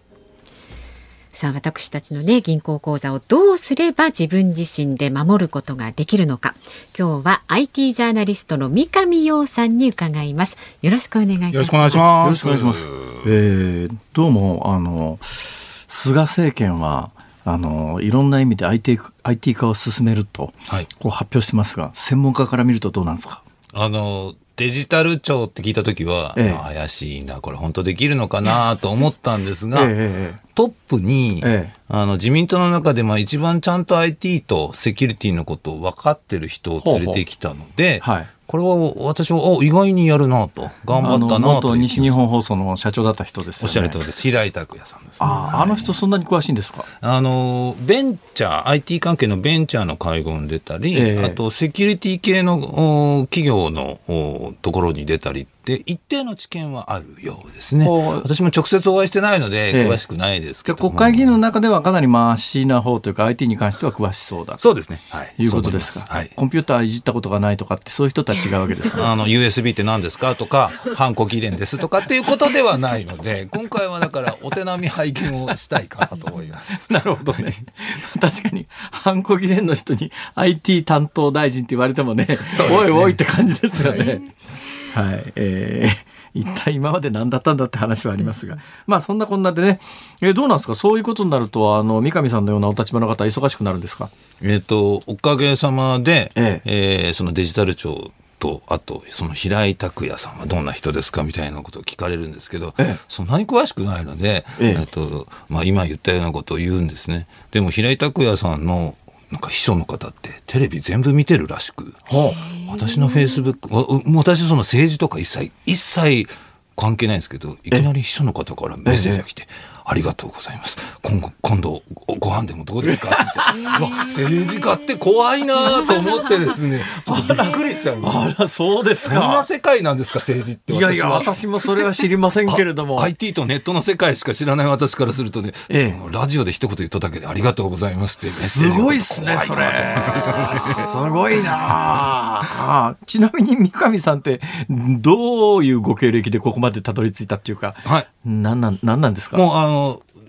Speaker 2: さあ私たちのね銀行口座をどうすれば自分自身で守ることができるのか。今日は IT ジャーナリストの三上洋さんに伺います。よろしくお願いいたします。よろしくお願いします。
Speaker 1: よろしくお願いします。えー、どうもあの菅政権はあのいろんな意味で IT, IT 化を進めると、はい、こう発表してますが専門家から見るとどうなんですか？
Speaker 5: あのデジタル庁って聞いたときは、ええ、怪しいな、これ本当できるのかなと思ったんですが、え、トップに、あの自民党の中でまあ一番ちゃんと IT とセキュリティのことを分かってる人を連れてきたので、はいこれは私は意外にやるなと。頑張ったなと
Speaker 1: 西日本放送の社長だった人です、ね、
Speaker 5: おっしゃる通りです。平井拓也さんです、ね、
Speaker 1: ああの人そんなに詳しいんですか？
Speaker 5: あのベンチャー IT 関係のベンチャーの会合に出たり、えー、あとセキュリティ系の企業のところに出たりで、一定の知見はあるようですね。私も直接お会いしてないので、詳しくないですけど
Speaker 1: 国会議員の中ではかなりマシな方というか、IT に関しては詳しそうだ
Speaker 5: そうですね。
Speaker 1: はい。いうことですか。はい。コンピューターいじったことがないとかって、そういう人たちがわけですか？[LAUGHS]
Speaker 5: あの、USB って何ですか？とか、ハンコ議連ですとかっていうことではないので、[LAUGHS] 今回はだから、お手並み拝見をしたいかなと思います。[LAUGHS]
Speaker 1: なるほどね。確かに、ハンコ議連の人に IT 担当大臣って言われてもね、ねおいおいって感じですよね。はい。えー [LAUGHS] 一体今まで何だったんだって話はありますが、まあそんなこんなでね、えー、どうなんですか、そういうことになると、あの三上さんのようなお立場の方、忙しくなるんですか？
Speaker 5: えっ、と、おかげさまで、ええ。えー、そのデジタル庁と、あと、その平井拓也さんはどんな人ですかみたいなことを聞かれるんですけど、ええ、そんなに詳しくないので、ええ。とまあ、今言ったようなことを言うんですね。でも平井拓也さんのなんか秘書の方ってテレビ全部見てるらしく、はあ、私のフェイスブック、私その政治とか一切、一切関係ないんですけど、いきなり秘書の方からメッセージが来て、ありがとうございます。今後、今度、ご飯でもどうですか？[LAUGHS] って言って、わ、政治家って怖いなと思ってですね、ちょっとびっくりしちゃう。
Speaker 1: あら、そうですか。
Speaker 5: そんな世界なんですか、政治って。
Speaker 1: いやいや、私もそれは知りませんけれども。
Speaker 5: IT とネットの世界しか知らない私からするとね、ええ、ラジオで一言言っただけでありがとうございますって
Speaker 1: すごいっすね、それ。すごいなちなみに三上さんって、どういうご経歴でここまでたどり着いたっていうか、はい。なんなん、なんなんですか？
Speaker 5: もう、あの、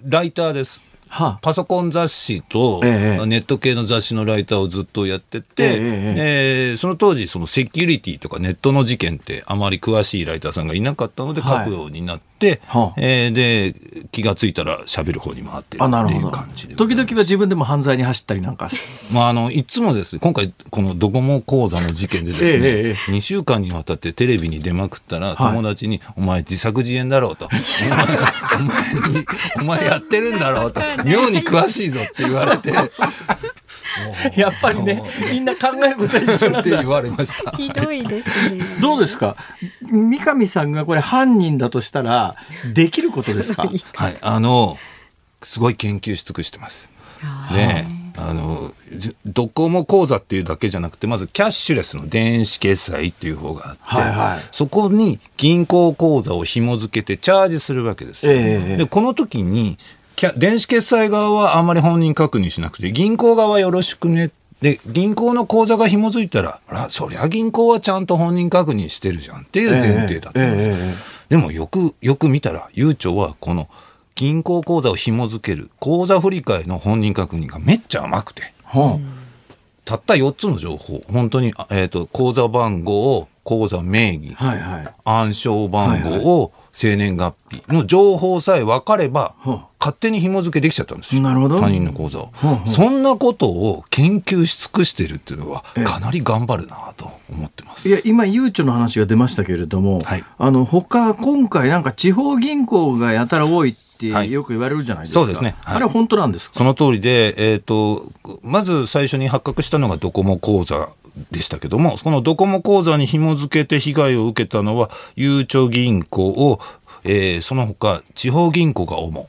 Speaker 5: ライターです。はあ、パソコン雑誌と、ネット系の雑誌のライターをずっとやってて、えええー、その当時、そのセキュリティとかネットの事件ってあまり詳しいライターさんがいなかったので書くようになって、はい、えー、で、気がついたら喋る方に回ってるっていう感じで。
Speaker 1: 時々は自分でも犯罪に走ったりなんか。
Speaker 5: まあ、あの、いつもですね、今回、このドコモ講座の事件でですね、ええ、2週間にわたってテレビに出まくったら、友達に、はい、お前自作自演だろうと。お前、お前に、お前やってるんだろうと。妙に詳しいぞって言われて。[LAUGHS]
Speaker 1: やっぱりね、みんな考えること一緒なん
Speaker 5: って言われました。
Speaker 2: ひどいですね。
Speaker 1: どうですか？三上さんがこれ犯人だとしたら、できることですか？
Speaker 5: はい、あの、すごい研究し尽くしてます。で、あの、ドコモ口座っていうだけじゃなくて、まずキャッシュレスの電子決済っていう方があって、はいはい、そこに銀行口座を紐付けてチャージするわけです。えー、で、この時に、電子決済側はあんまり本人確認しなくて、銀行側よろしくね。で、銀行の口座が紐づいたら、あそりゃ銀行はちゃんと本人確認してるじゃんっていう前提だったんです。えーえー、でもよく、よく見たら、悠長はこの銀行口座を紐づける口座振替の本人確認がめっちゃ甘くて。はあ、たった4つの情報、本当に、えっ、ー、と、口座番号、口座名義、はいはい、暗証番号を、生年月日の情報さえ分かれば、はあ勝手に紐付けできちゃったんですよ。
Speaker 1: なるほど。
Speaker 5: 他人の口座を。そんなことを研究し尽くしてるっていうのは、かなり頑張るなと思ってます。
Speaker 1: いや今、ゆうちょの話が出ましたけれども、
Speaker 5: はい。
Speaker 1: あの他、今回、なんか地方銀行がやたら多いって
Speaker 5: はい。
Speaker 1: よく言われるじゃないですか、
Speaker 5: そうですね。はい。
Speaker 1: あれは本当なんですか？
Speaker 5: その通りで、えっ、と、まず最初に発覚したのがドコモ口座でしたけども、このドコモ口座に紐付けて被害を受けたのは、ゆうちょ銀行を、えーその他、地方銀行が主。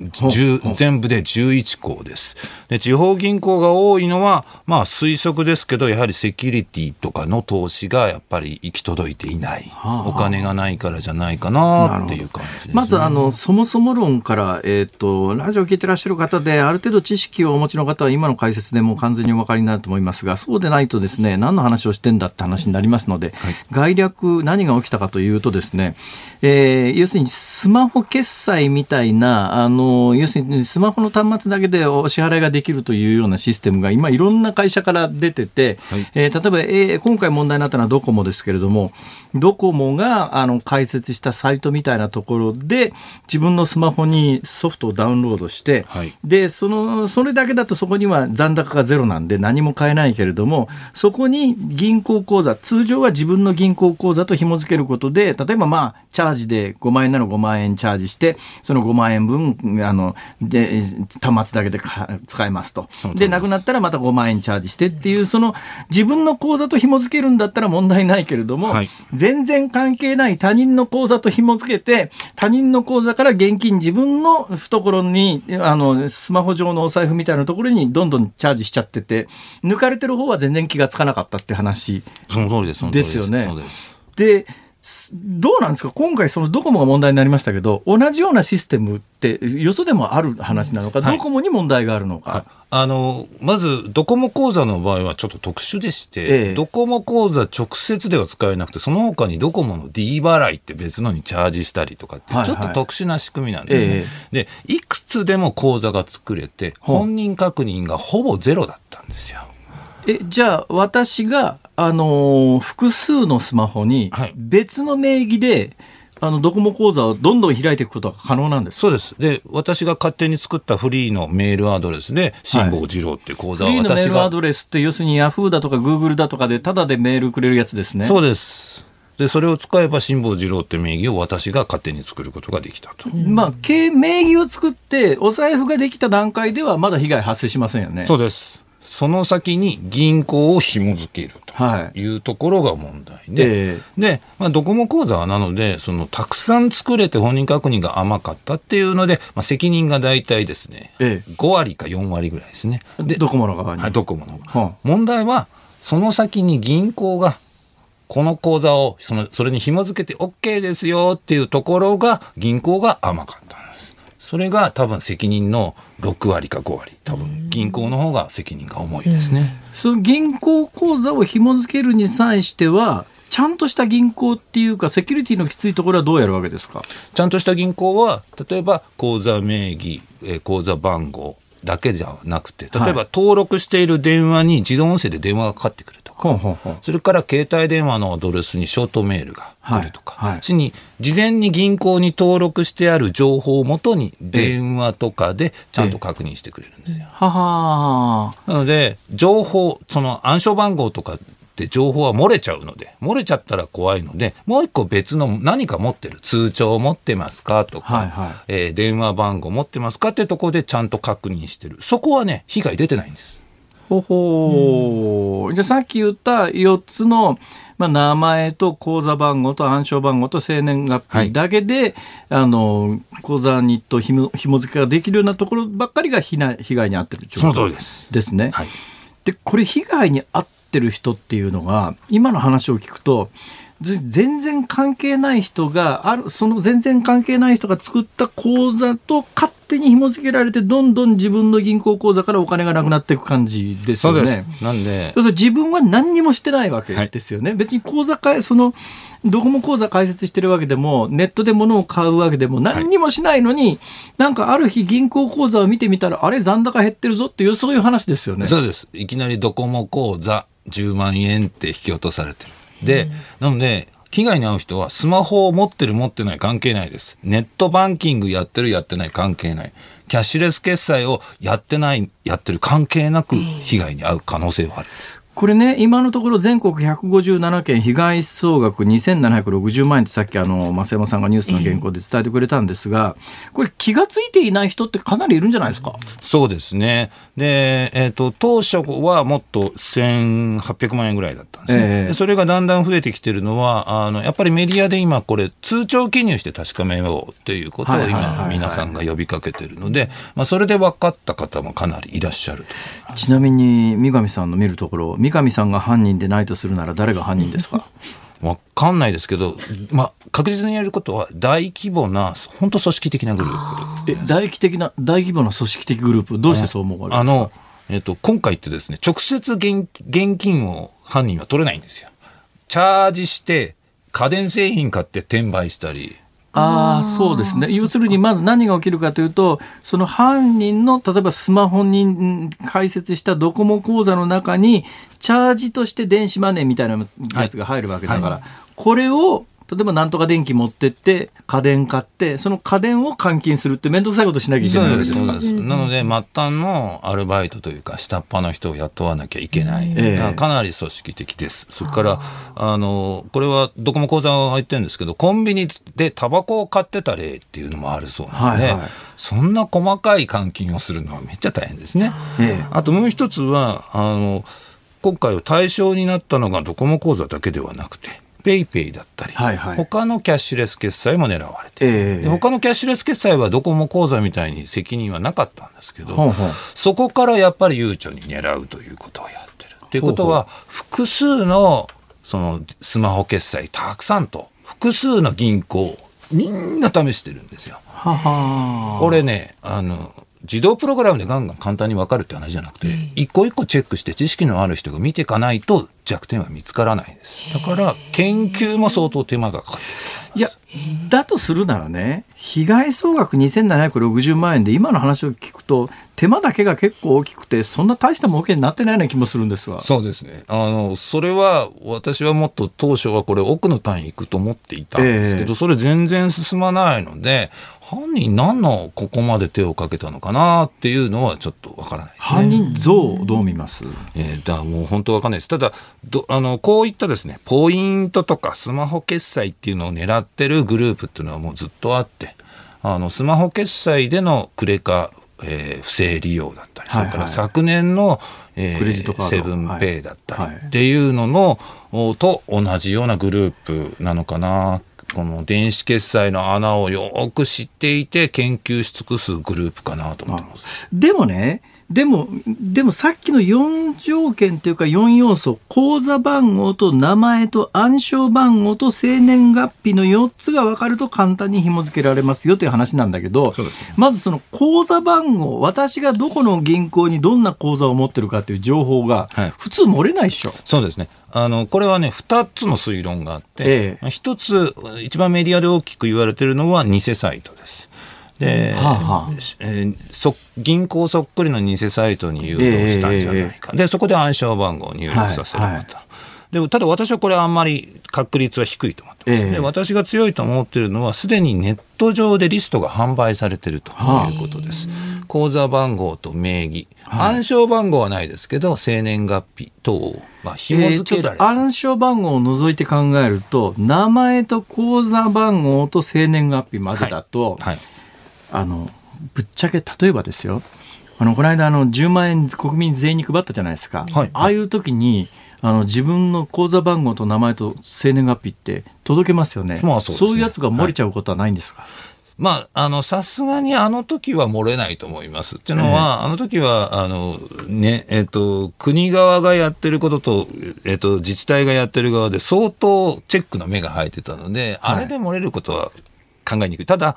Speaker 5: 10全部で11校ですで。地方銀行が多いのは、まあ推測ですけど、やはりセキュリティとかの投資がやっぱり行き届いていない。
Speaker 1: あ
Speaker 5: お金がないからじゃないかなっていう感じです、ね。
Speaker 1: まずあのそもそも論から、えー、とラジオを聞いてらっしゃる方である程度知識をお持ちの方は今の解説でもう完全にお分かりになると思いますがそうでないとですね何の話をしてんだって話になりますので、概略何が起きたかというとですね、えー要するにスマホ決済みたいなあの要するにスマホの端末だけでお支払いができるというようなシステムが今いろんな会社から出てて、えー例えば、えー今回問題になったのはドコモですけれどもドコモがあの開設したサイトみたいなところで自分のスマホにソフトをダウンロードして、
Speaker 5: はい。
Speaker 1: でそのそれだけだとそこには残高がゼロなんで何も買えないけれどもそこに銀行口座通常は自分の銀行口座と紐付けることで例えばまあチャージで5万円なら5万円チャージしてその5万円分あので端末だけでか使えますと。
Speaker 5: で
Speaker 1: なくなったらまた5万円チャージしてっていうその自分の口座と紐付けるんだったら問題ないけれども、
Speaker 5: はい。
Speaker 1: 全然関係ない他人の口座と紐付けて他人の口座から現金自分の懐にあのスマホ上のお財布みたいなところにどんどんチャージしちゃってて抜かれてる方は全然気がつかなかったって話
Speaker 5: その通りです。
Speaker 1: です。よね。
Speaker 5: そうです。
Speaker 1: ですどうなんですか？今回そのドコモが問題になりましたけど同じようなシステムってよそでもある話なのか、
Speaker 5: はい。
Speaker 1: ドコモに問題があるのか？
Speaker 5: あの、まず、ドコモ口座の場合はちょっと特殊でして、
Speaker 1: ええ。
Speaker 5: ドコモ口座直接では使えなくて、その他にドコモの D 払いって別のにチャージしたりとかって、
Speaker 1: はいはい。
Speaker 5: ちょっと特殊な仕組みなんですね。で、いくつでも口座が作れて、本人確認がほぼゼロだったんですよ。
Speaker 1: えじゃあ私が、あのー複数のスマホに
Speaker 5: はい
Speaker 1: 別の名義で、あのドコモ口座をどんどん開いていくことが可能なんですか
Speaker 5: そうです。で、私が勝手に作ったフリーのメールアドレスで、辛坊二郎っていう口座を
Speaker 1: フリーのメー
Speaker 5: 私が、
Speaker 1: ルアドレスって要するにヤフーだとかグーグルだとかでタダでメールくれるやつですね。
Speaker 5: そうです。で、それを使えば辛坊二郎って名義を私が勝手に作ることができたと。
Speaker 1: まあ、経名義を作ってお財布ができた段階ではまだ被害発生しませんよね。
Speaker 5: そうです。その先に銀行を紐付ける
Speaker 1: はい
Speaker 5: というところが問題で、
Speaker 1: え
Speaker 5: で、まあ、ドコモ口座はなので、その、たくさん作れて本人確認が甘かったっていうので、まあ、責任が大体ですね、
Speaker 1: え
Speaker 5: 5割か4割ぐらいですね。で、
Speaker 1: ドコモの側に？
Speaker 5: はい、ドコモの。
Speaker 1: はあ
Speaker 5: 問題は、その先に銀行が、この口座を、その、それに紐付けて OK ですよっていうところが、銀行が甘かった。それが多分責任の6割か5割。多分、銀行の方が責任が重いですね。
Speaker 1: その銀行口座を紐付けるに際しては、ちゃんとした銀行っていうか、セキュリティのきついところはどうやるわけですか？
Speaker 5: ちゃんとした銀行は、例えば、口座名義、えー口座番号だけじゃなくて、例え
Speaker 1: は
Speaker 5: ば登録している電話に自動音声で電話がかかってくるとか。
Speaker 1: ほうほうほう
Speaker 5: それから携帯電話のアドレスにショートメールが来るとか、
Speaker 1: はいはい
Speaker 5: しに事前に銀行に登録してある情報をもとに電話とかでちゃんと確認してくれるんですよ。
Speaker 1: はは
Speaker 5: なので、情報、その暗証番号とかって情報は漏れちゃうので、漏れちゃったら怖いので、もう一個別の何か持ってる、通帳持ってますかとか、
Speaker 1: はいはい
Speaker 5: えー電話番号持ってますかってところでちゃんと確認してる。そこはね、被害出てないんです。
Speaker 1: ほほーじゃあさっき言った4つの、まあ、名前と口座番号と暗証番号と生年月日だけで、あの口座にとひも紐付けができるようなところばっかりが被害被害に遭ってるっていうこと
Speaker 5: その通りです
Speaker 1: ですね。
Speaker 5: はい。
Speaker 1: でこれ被害に遭ってる人っていうのが今の話を聞くとぜ全然関係ない人があるその全然関係ない人が作った口座と勝手に紐付けられてどんどん自分の銀行口座からお金がなくなっていく感じですよね。
Speaker 5: そうです。なんで、
Speaker 1: そうすると自分は何にもしてないわけですよね。別に口座かえそのドコモ口座開設してるわけでもネットで物を買うわけでも何にもしないのに、なんかある日銀行口座を見てみたらあれ残高減ってるぞっていうそういう話ですよね。
Speaker 5: そうです。いきなりドコモ口座10万円って引き落とされてる。で、なので、被害に遭う人はスマホを持ってる持ってない関係ないです。ネットバンキングやってるやってない関係ない。キャッシュレス決済をやってないやってる関係なく被害に遭う可能性はある。
Speaker 1: これね、今のところ全国157件被害総額2760万円ってさっきあの、増山さんがニュースの原稿で伝えてくれたんですが、これ気がついていない人ってかなりいるんじゃないですか？
Speaker 5: そうですね。で、えっ、と、当初はもっと1800万円ぐらいだったんですね。
Speaker 1: ええ
Speaker 5: でそれがだんだん増えてきてるのは、あの、やっぱりメディアで今これ通帳記入して確かめようっていうことを今皆さんが呼びかけてるので、まあそれで分かった方もかなりいらっしゃると。
Speaker 1: ちなみに三上さんの見るところ、三上さんが犯人でないとするなら誰が犯人ですか？[LAUGHS]
Speaker 5: わかんないですけど、まあ確実に言えることは大規模な、本当組織的なグループ。
Speaker 1: え大規的な大規模な組織的グループ？どうしてそう思うわけですか？
Speaker 5: あの、えっと、今回ってですね、直接現現金を犯人は取れないんですよ。チャージして、家電製品買って転売したり。
Speaker 1: ああそうですね。要するにまず何が起きるかというとその犯人の例えばスマホにん開設したドコモ口座の中にチャージとして電子マネーみたいなやつが入るわけだから、これを例えばなんとか電気持ってって家電買ってその家電を換金するって面倒くさいことしなきゃいけないわけですか
Speaker 5: そうです。なので、末端のアルバイトというか、下っ端の人を雇わなきゃいけない。
Speaker 1: ええ
Speaker 5: だかなり組織的です。それから、あの、これはドコモ口座が入ってるんですけど、コンビニでタバコを買ってた例っていうのもあるそうなので、
Speaker 1: はいはい
Speaker 5: そんな細かい換金をするのはめっちゃ大変ですね。
Speaker 1: ええ
Speaker 5: あともう一つは、あの、今回は対象になったのがドコモ口座だけではなくて、ペイペイだったり、
Speaker 1: はいはい。
Speaker 5: 他のキャッシュレス決済も狙われてる、
Speaker 1: ええ
Speaker 5: で他のキャッシュレス決済はドコモ口座みたいに責任はなかったんですけど、
Speaker 1: ほうほう。
Speaker 5: そこからやっぱり悠長に狙うということをやってる。ということは、複数のそのスマホ決済たくさんと、複数の銀行、みんな試してるんですよ。
Speaker 1: はは
Speaker 5: これね、あの、自動プログラムでガンガン簡単に分かるって話じゃなくて、一個一個チェックして知識のある人が見ていかないと弱点は見つからないです。だから、研究も相当手間がかかる。
Speaker 1: いや、だとするならね、被害総額2760万円で今の話を聞くと、手間だけが結構大きくて、そんな大した儲けになってないような気もするんですが。
Speaker 5: そうですね。あの、それは、私はもっと当初はこれ奥の単位いくと思っていたんですけど、
Speaker 1: ええ
Speaker 5: それ全然進まないので、犯人何のここまで手をかけたのかなっていうのはちょっとわからないですね。
Speaker 1: 犯人像をどう見ます？
Speaker 5: えーだもう本当わかんないです。ただ、どあの、こういったですね、ポイントとかスマホ決済っていうのを狙ってるグループっていうのはもうずっとあって、あの、スマホ決済でのクレカ、えー不正利用だったり、
Speaker 1: はいはい
Speaker 5: それから昨年の、えー
Speaker 1: クレジットカード
Speaker 5: セブンペイだったり
Speaker 1: はいはい
Speaker 5: っていうのの、おと同じようなグループなのかな。この電子決済の穴をよく知っていて研究し尽くすグループかなと思ってます。
Speaker 1: でもね、でも、でもさっきの4条件というか4要素、口座番号と名前と暗証番号と生年月日の4つが分かると簡単に紐付けられますよという話なんだけど、まずその口座番号、私がどこの銀行にどんな口座を持ってるかという情報が
Speaker 5: はい
Speaker 1: 普通漏れないでしょ。
Speaker 5: そうですね。あの、これはね、二つの推論があって、
Speaker 1: ええ
Speaker 5: 一つ、一番メディアで大きく言われてるのは偽サイトです。で、
Speaker 1: はあはあ
Speaker 5: えーそ銀行そっくりの偽サイトに誘導したんじゃないか。で、そこで暗証番号を入力させる
Speaker 1: はい
Speaker 5: こと。でもただ私はこれあんまり確率は低いと思ってます。
Speaker 1: ええ
Speaker 5: で私が強いと思ってるのはすでにネット上でリストが販売されてるということです。口座番号と名義、暗証番号はないですけど生年月日等をまあ紐付けられてる
Speaker 1: 暗証番号を除いて考えると、名前と口座番号と生年月日までだと、
Speaker 5: はい。
Speaker 1: あのぶっちゃけ例えばですよ。あのこの間あの10万円国民全員に配ったじゃないですか、
Speaker 5: はい。
Speaker 1: ああいう時にあの自分の口座番号と名前と生年月日って届けますよね,、
Speaker 5: まあそうですね。
Speaker 1: いうやつが漏れちゃうことはないんですか、
Speaker 5: まあ、あの、さすがにあの時は漏れないと思います。っていうのは、あの時は、あの、ね、えっ、と、国側がやってることと、えっ、と、自治体がやってる側で相当チェックの目が生えてたので、
Speaker 1: はい。
Speaker 5: あれで漏れることは考えにくい。ただ、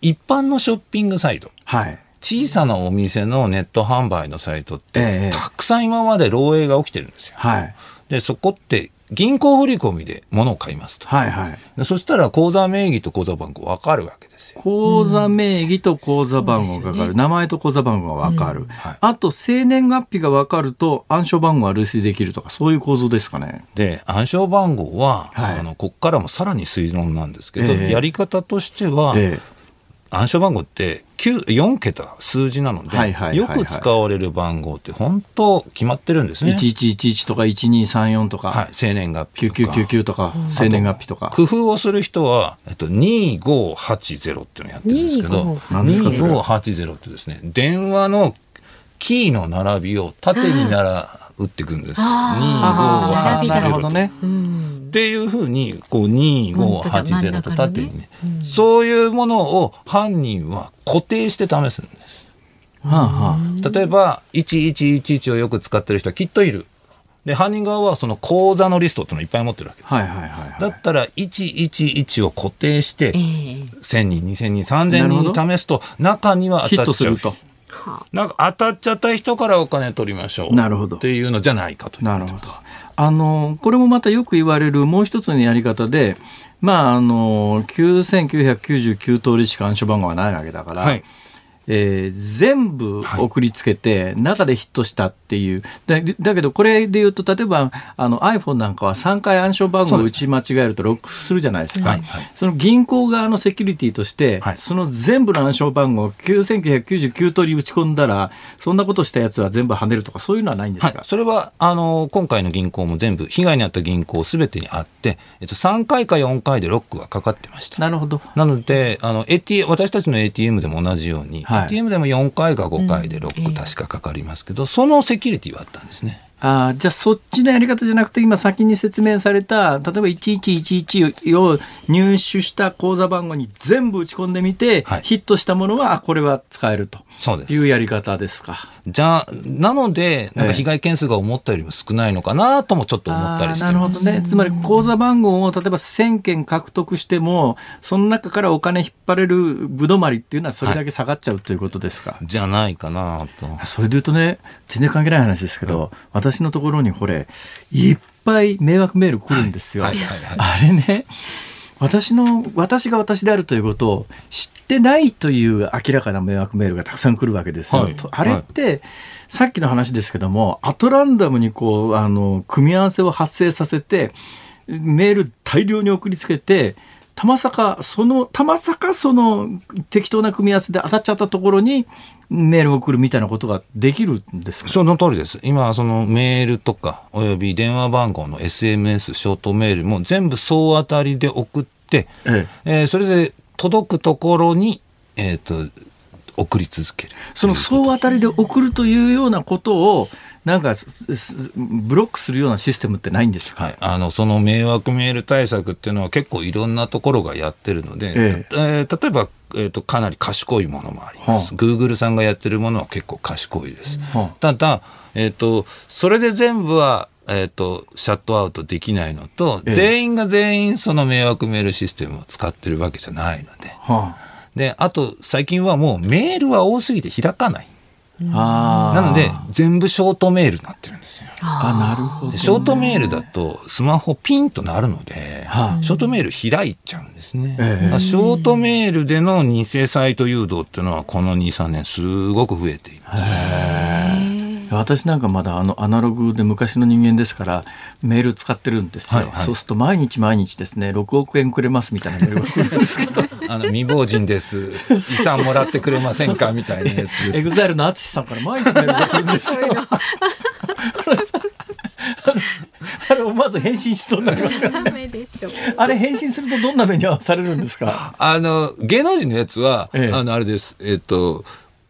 Speaker 5: 一般のショッピングサイト、
Speaker 1: はい。
Speaker 5: 小さなお店のネット販売のサイトって、
Speaker 1: ええ
Speaker 5: たくさん今まで漏洩が起きてるんですよ。
Speaker 1: はい。
Speaker 5: で、そこって銀行振込で物を買いますと。
Speaker 1: はいはい。
Speaker 5: でそしたら口座名義と口座番号分かるわけですよ。
Speaker 1: 口座名義と口座番号が分かる、名前と口座番号が分かる、
Speaker 5: はい。
Speaker 1: あと生年月日が分かると暗証番号が類推できるとかそういう構造ですかね。
Speaker 5: で、暗証番号は、
Speaker 1: はい。
Speaker 5: あの、こっからもさらに推論なんですけど、
Speaker 1: ええ。
Speaker 5: やり方としては、
Speaker 1: え
Speaker 5: 暗証番号って9 4桁数字なので、
Speaker 1: はいはいはいはい
Speaker 5: よく使われる番号って本当決まってるんです
Speaker 1: え、
Speaker 5: ね。
Speaker 1: 1111とか1234とか、
Speaker 5: はい、生年月日とか。
Speaker 1: 9999とか、生年月日とか。
Speaker 5: 工夫をする人は、えっと、2580っていうのをやってるんですけど、
Speaker 2: 25
Speaker 1: 何ですかそれ
Speaker 5: 2580ってですね、電話のキーの並びを縦になら、打っていくんです。
Speaker 1: あーなるほ
Speaker 5: 2580と。
Speaker 1: どね。
Speaker 2: うん
Speaker 5: っていうふうに、こう、2580と縦にね
Speaker 2: 本当だ真ん
Speaker 5: そういうものを犯人は固定して試すんです。
Speaker 1: はあはあ
Speaker 5: 例えば、1111をよく使ってる人はきっといる。で、犯人側はその口座のリストっていうのをいっぱい持ってるわけです。
Speaker 1: はいはいはいはい。
Speaker 5: だったら、111を固定して
Speaker 2: え、え
Speaker 5: 1000人、2000人、3000
Speaker 1: なるほど
Speaker 5: 人に試すと、中には
Speaker 1: ヒ
Speaker 5: 当たっちゃう
Speaker 1: ットすると。
Speaker 2: は
Speaker 5: なんか当たっちゃった人からお金取りましょう。
Speaker 1: なるほど
Speaker 5: っていうのじゃないかという
Speaker 1: なるほど。あの、これもまたよく言われるもう一つのやり方で、まあ、あの、9999通りしか暗証番号がないわけだから、
Speaker 5: はい。
Speaker 1: えー全部送りつけて、中でヒットしたっていう。だだけどこれで言うと例えばあの iPhone なんかは3回暗証番号を打ち間違えるとロックするじゃないですか、
Speaker 5: はいはい。
Speaker 1: その銀行側のセキュリティとして、
Speaker 5: はい。
Speaker 1: その全部の暗証番号を9999通り打ち込んだらそんなことしたやつは全部跳ねるとかそういうのはないんですか、、
Speaker 5: はい。それはあの今回の銀行も全部被害に遭った銀行すべてにあって、えっと、3回か4回でロックがかかってました。
Speaker 1: なるほど。
Speaker 5: なのであの ATM 私たちの ATM でも同じように、
Speaker 1: はい
Speaker 5: ATM でも4回か5回でロック確かかかりますけど、そのセキュリティはあったんですね。
Speaker 1: あーじゃあそっちのやり方じゃなくて今先に説明された例えば1111を入手した口座番号に全部打ち込んでみて、
Speaker 5: はい
Speaker 1: ヒットしたものはあこれは使えると
Speaker 5: そうです
Speaker 1: いうやり方ですか。
Speaker 5: じゃあなのでなんか被害件数が思ったよりも少ないのかなともちょっと思ったりして
Speaker 1: なる。ほどね。つまり口座番号を例えば1000件獲得してもその中からお金引っ張れるぶどまりっていうのはそれだけ下がっちゃうということですか。
Speaker 5: じゃないかなと。
Speaker 1: それで言うとね全然関係ない話ですけど、私のところにこれいっぱい迷惑メール来るんですよ。
Speaker 5: はいはいはい
Speaker 1: あれね私の私が私であるということを知ってないという明らかな迷惑メールがたくさん来るわけですよ。
Speaker 5: はい
Speaker 1: とあれって、さっきの話ですけどもアトランダムにこうあの組み合わせを発生させてメール大量に送りつけてたまさかそのたまさかその適当な組み合わせで当たっちゃったところにメールが来るみたいなことができるんですか？
Speaker 5: その通りです。今、そのメールとか、および電話番号の SMS、ショートメールも全部総当たりで送って、
Speaker 1: ええ
Speaker 5: えーそれで届くところに、えっ、と、送り続ける。
Speaker 1: その総当たりで送るというようなことをなんかブロックするようなシステムってないんですか、
Speaker 5: はい、あのその迷惑メール対策っていうのは結構いろんなところがやってるので、
Speaker 1: え
Speaker 5: え。ー例えば、えーとかなり賢いものもあります、
Speaker 1: は
Speaker 5: Google さんがやってるものは結構賢いです、
Speaker 1: はあ。
Speaker 5: ただ、えー、とそれで全部は、えー、とシャットアウトできないのと、
Speaker 1: ええ。
Speaker 5: 全員が全員その迷惑メールシステムを使ってるわけじゃないので。
Speaker 1: は
Speaker 5: であと最近はもうメールは多すぎて開かない。
Speaker 1: あ、あー
Speaker 5: なので全部ショートメールになってるんですよ。
Speaker 1: あなるほど
Speaker 5: でショートメールだとスマホピンとなるので、
Speaker 1: はあ
Speaker 5: ショートメール開いちゃうんですね。
Speaker 1: ええ。
Speaker 5: ショートメールでの偽サイト誘導っていうのはこの2、3年すごく増えています。
Speaker 1: 私なんかまだあのアナログで昔の人間ですからメール使ってるんですよ、
Speaker 5: はいはい
Speaker 1: そうすると毎日毎日ですね6億円くれますみたいなメールが来るんですけど [LAUGHS]
Speaker 5: あの未亡人です。遺産もらってくれませんかみたいなやつ。
Speaker 1: EXILE の淳さんから毎日メールが来るんですよ [LAUGHS] あれ思わず返信しそうになりますよ
Speaker 2: ダメでしょう。
Speaker 1: あれ返信するとどんな目に遭わされるんですか？
Speaker 5: あの、芸能人のやつは、
Speaker 1: ええ
Speaker 5: あの、あれです。えっと、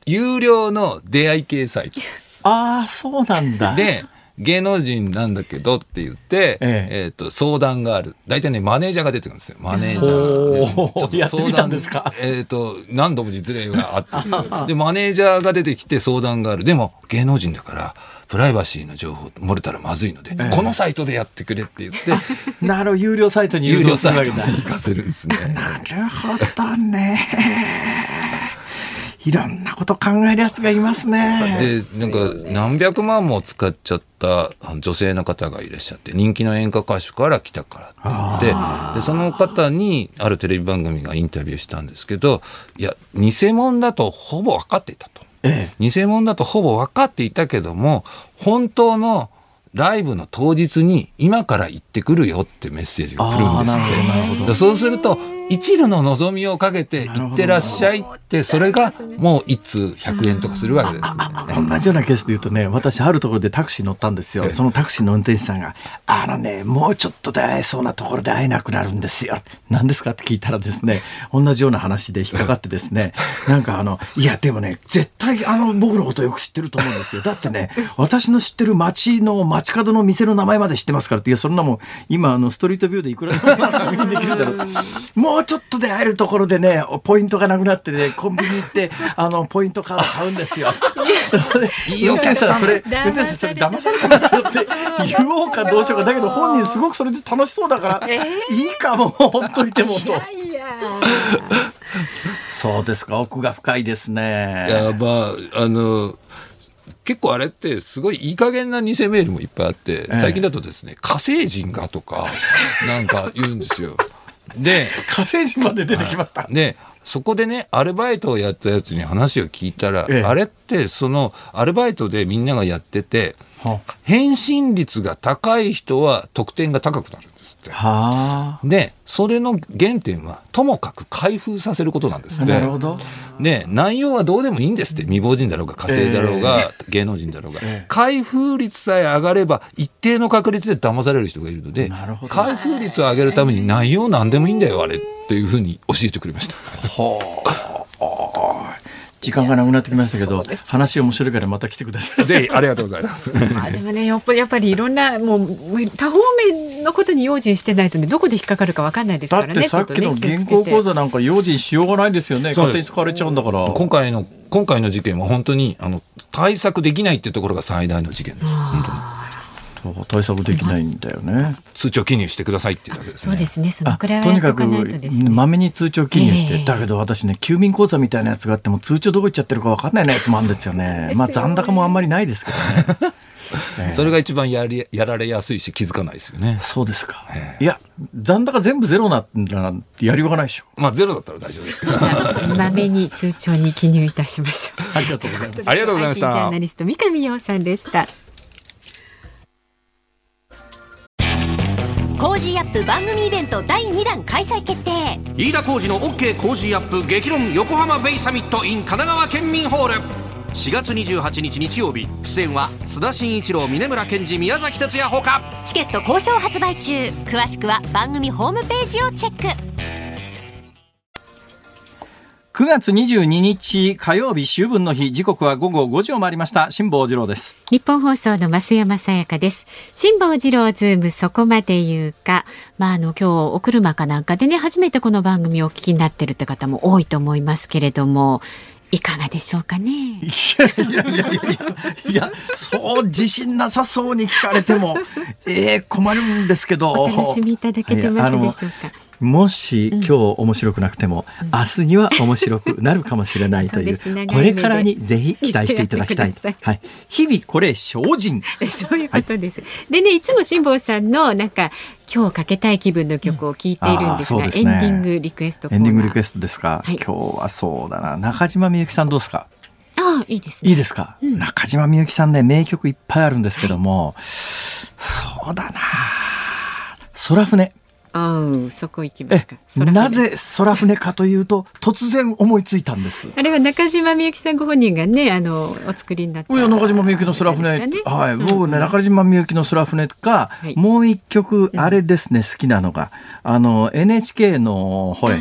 Speaker 5: 有料の出会い系サイトです。[LAUGHS]
Speaker 1: ああそうなんだ
Speaker 5: で、芸能人なんだけどって言って、
Speaker 1: え
Speaker 5: えっと、相談がある。大体ね、マネージャーが出てくるんですよ。マネージャー。でちょっと
Speaker 1: やってみたんですか？
Speaker 5: えっ、と、何度も実例があってですよで、マネージャーが出てきて相談がある。でも、芸能人だから、プライバシーの情報漏れたらまずいので、このサイトでやってくれって言って、
Speaker 1: なるほど有料サイトに誘
Speaker 5: 有料サイトに行かせるんですね。
Speaker 1: なるほどね。いろんなこと考えるやつがいますね。
Speaker 5: で、なんか何百万も使っちゃった女性の方がいらっしゃって、人気の演歌歌手から来たからって言って、で、その方にあるテレビ番組がインタビューしたんですけど、いや、偽物だとほぼ分かっていたと。
Speaker 1: ええ
Speaker 5: 偽物だとほぼ分かっていたけども、本当のライブの当日に今から行ってくるよってメッセージが来るんですって。そうすると、一縷の望みをかけて行ってらっしゃいって、それがもう一通100円とかするわけですね。
Speaker 1: 同じようなケースで言うとね、私、あるところでタクシー乗ったんですよ。そのタクシーの運転手さんが、あのね、もうちょっとで会えそうなところで会えなくなるんですよ。何ですかって聞いたらですね、同じような話で引っかかってですね、[LAUGHS] なんかあの、いや、でもね、絶対あの、僕のことよく知ってると思うんですよ。だってね、私の知ってる街の街角の店の名前まで知ってますからって、いや、そんなもん、今、あの、ストリートビューでいくらでもそんなの確認できるんだろう。も [LAUGHS] うちょっとで会えるところでね、ポイントがなくなってね、コンビニ行って、[LAUGHS] あの、ポイントカード買うんですよ。[LAUGHS] いいお客さん、それ、運転手さん、それ騙されてますよって言おうかどうしようか。だけど本人すごくそれで楽しそうだから、いいかも、ほっといてもと。
Speaker 2: いや
Speaker 1: そうですか、奥が深いですね。
Speaker 5: いや、まあ、あの、結構あれってすごいいい加減な偽メールもいっぱいあって、最近だとですね、火星人がとか、なんか言うんですよ。で、
Speaker 1: 火星人まで出てきました。
Speaker 5: で、そこでね、アルバイトをやったやつに話を聞いたら、
Speaker 1: ええ
Speaker 5: あれって、その、アルバイトでみんながやってて
Speaker 1: は、
Speaker 5: 返信率が高い人は得点が高くなるんですって。
Speaker 1: は
Speaker 5: で、それの原点は、ともかく開封させることなんです
Speaker 1: あ。
Speaker 5: って。
Speaker 1: なるほど。
Speaker 5: で、内容はどうでもいいんですって。未亡人だろうが、火星だろうが、芸能人だろうが。
Speaker 1: ええ
Speaker 5: 開封率さえ上がれば、一定の確率で騙される人がいるので開封率を上げるために内容なんでもいいんだよ、あれ。っていうふうに教えてくれました。
Speaker 1: 時間がなくなってきましたけど、話面白いからまた来てください。
Speaker 5: ぜひ、ありがとうございます。
Speaker 2: ま [LAUGHS] あでもねやっぱりやっぱりいろんなもう多方面のことに用心してないとねどこで引っかかるかわかんないです
Speaker 1: だ
Speaker 2: からね。
Speaker 1: ってさっきの銀行口座なんか用心しようがないですよね。勝手に使われちゃうんだから。
Speaker 5: 今回の、今回の事件は本当に、あの、対策できないっていうところが最大の事件です。本当に
Speaker 1: 対策できないんだよね。
Speaker 5: 通帳記入してくださいっていうだけですね。
Speaker 2: そうですねその
Speaker 1: あ
Speaker 2: くらいは
Speaker 1: とにかく
Speaker 2: やっとかないとですね。
Speaker 1: まめに通帳記入して、
Speaker 2: ええ
Speaker 1: だけど私ね郵便口座みたいなやつがあっても通帳どこ行っちゃってるか分かんないやつもあるんですよね。まあ残高もあんまりないですけどね。え [LAUGHS] え
Speaker 5: それが一番やり、やられやすいし気づかないですよね。
Speaker 1: そうですか。いや残高全部ゼロなんだなんてやりようがないでしょ。
Speaker 5: まあ、ゼロだったら大丈夫ですけど。[LAUGHS]
Speaker 2: まめに通帳に記入いたしましょう。
Speaker 1: ありがとうございます。
Speaker 5: ありがとうございまし
Speaker 2: IT ジャー
Speaker 5: た
Speaker 2: ナ。リスト三上洋さんでした。
Speaker 3: Cozy up 番組イベント第2弾開催決定。
Speaker 4: 飯田浩司の OK 工事アップ激論横浜ベイサミット in 神奈川県民ホール。4月28日日曜日。出演は須田慎一郎峯村健司宮崎哲弥ほか。
Speaker 3: チケット好評発売中。詳しくは番組ホームページをチェック
Speaker 1: 9月22日火曜日秋分の日時刻は午後5時を回りました辛坊治郎です。
Speaker 2: 日本放送の増山さやかです。辛坊治郎ズームそこまで言うか。まあ、あの、今日お車かなんかでね、初めてこの番組をお聞きになってるって方も多いと思いますけれども、いかがでしょうかね？
Speaker 1: いやいやいやいやいやそう自信なさそうに聞かれてもえー、困るんですけど
Speaker 2: お楽しみいただけてますでしょうか？
Speaker 1: もし今日面白くなくても、明日には面白くなるかもしれないという
Speaker 2: そうです
Speaker 1: これからにぜひ期待していただきたいはい、日々これ精進。[LAUGHS]
Speaker 2: そういうことです。でね、いつも辛坊さんのなんか今日かけたい気分の曲を聞いているんですが、
Speaker 1: うんね。
Speaker 2: エンディングリクエストコ
Speaker 1: エ。ンディングリクエストですか、
Speaker 2: はい。
Speaker 1: 今日はそうだな。中島みゆきさんどうですか？
Speaker 2: ああ、いいですね。
Speaker 1: いいですか、中島みゆきさんね名曲いっぱいあるんですけども、そうだな。空船
Speaker 2: ああ、そこ行きます
Speaker 1: え
Speaker 2: か。
Speaker 1: なぜ空船かというと突然思いついたんです。
Speaker 2: あれは中島みゆきさんご本人がね、あのお作りになった。
Speaker 1: いや中島みゆきの空船、
Speaker 2: ね。
Speaker 1: はい、僕ね、中島みゆきの空船か、
Speaker 2: い。
Speaker 1: もう一曲、あれですね、好きなのが、あの、NHK の、ほれ、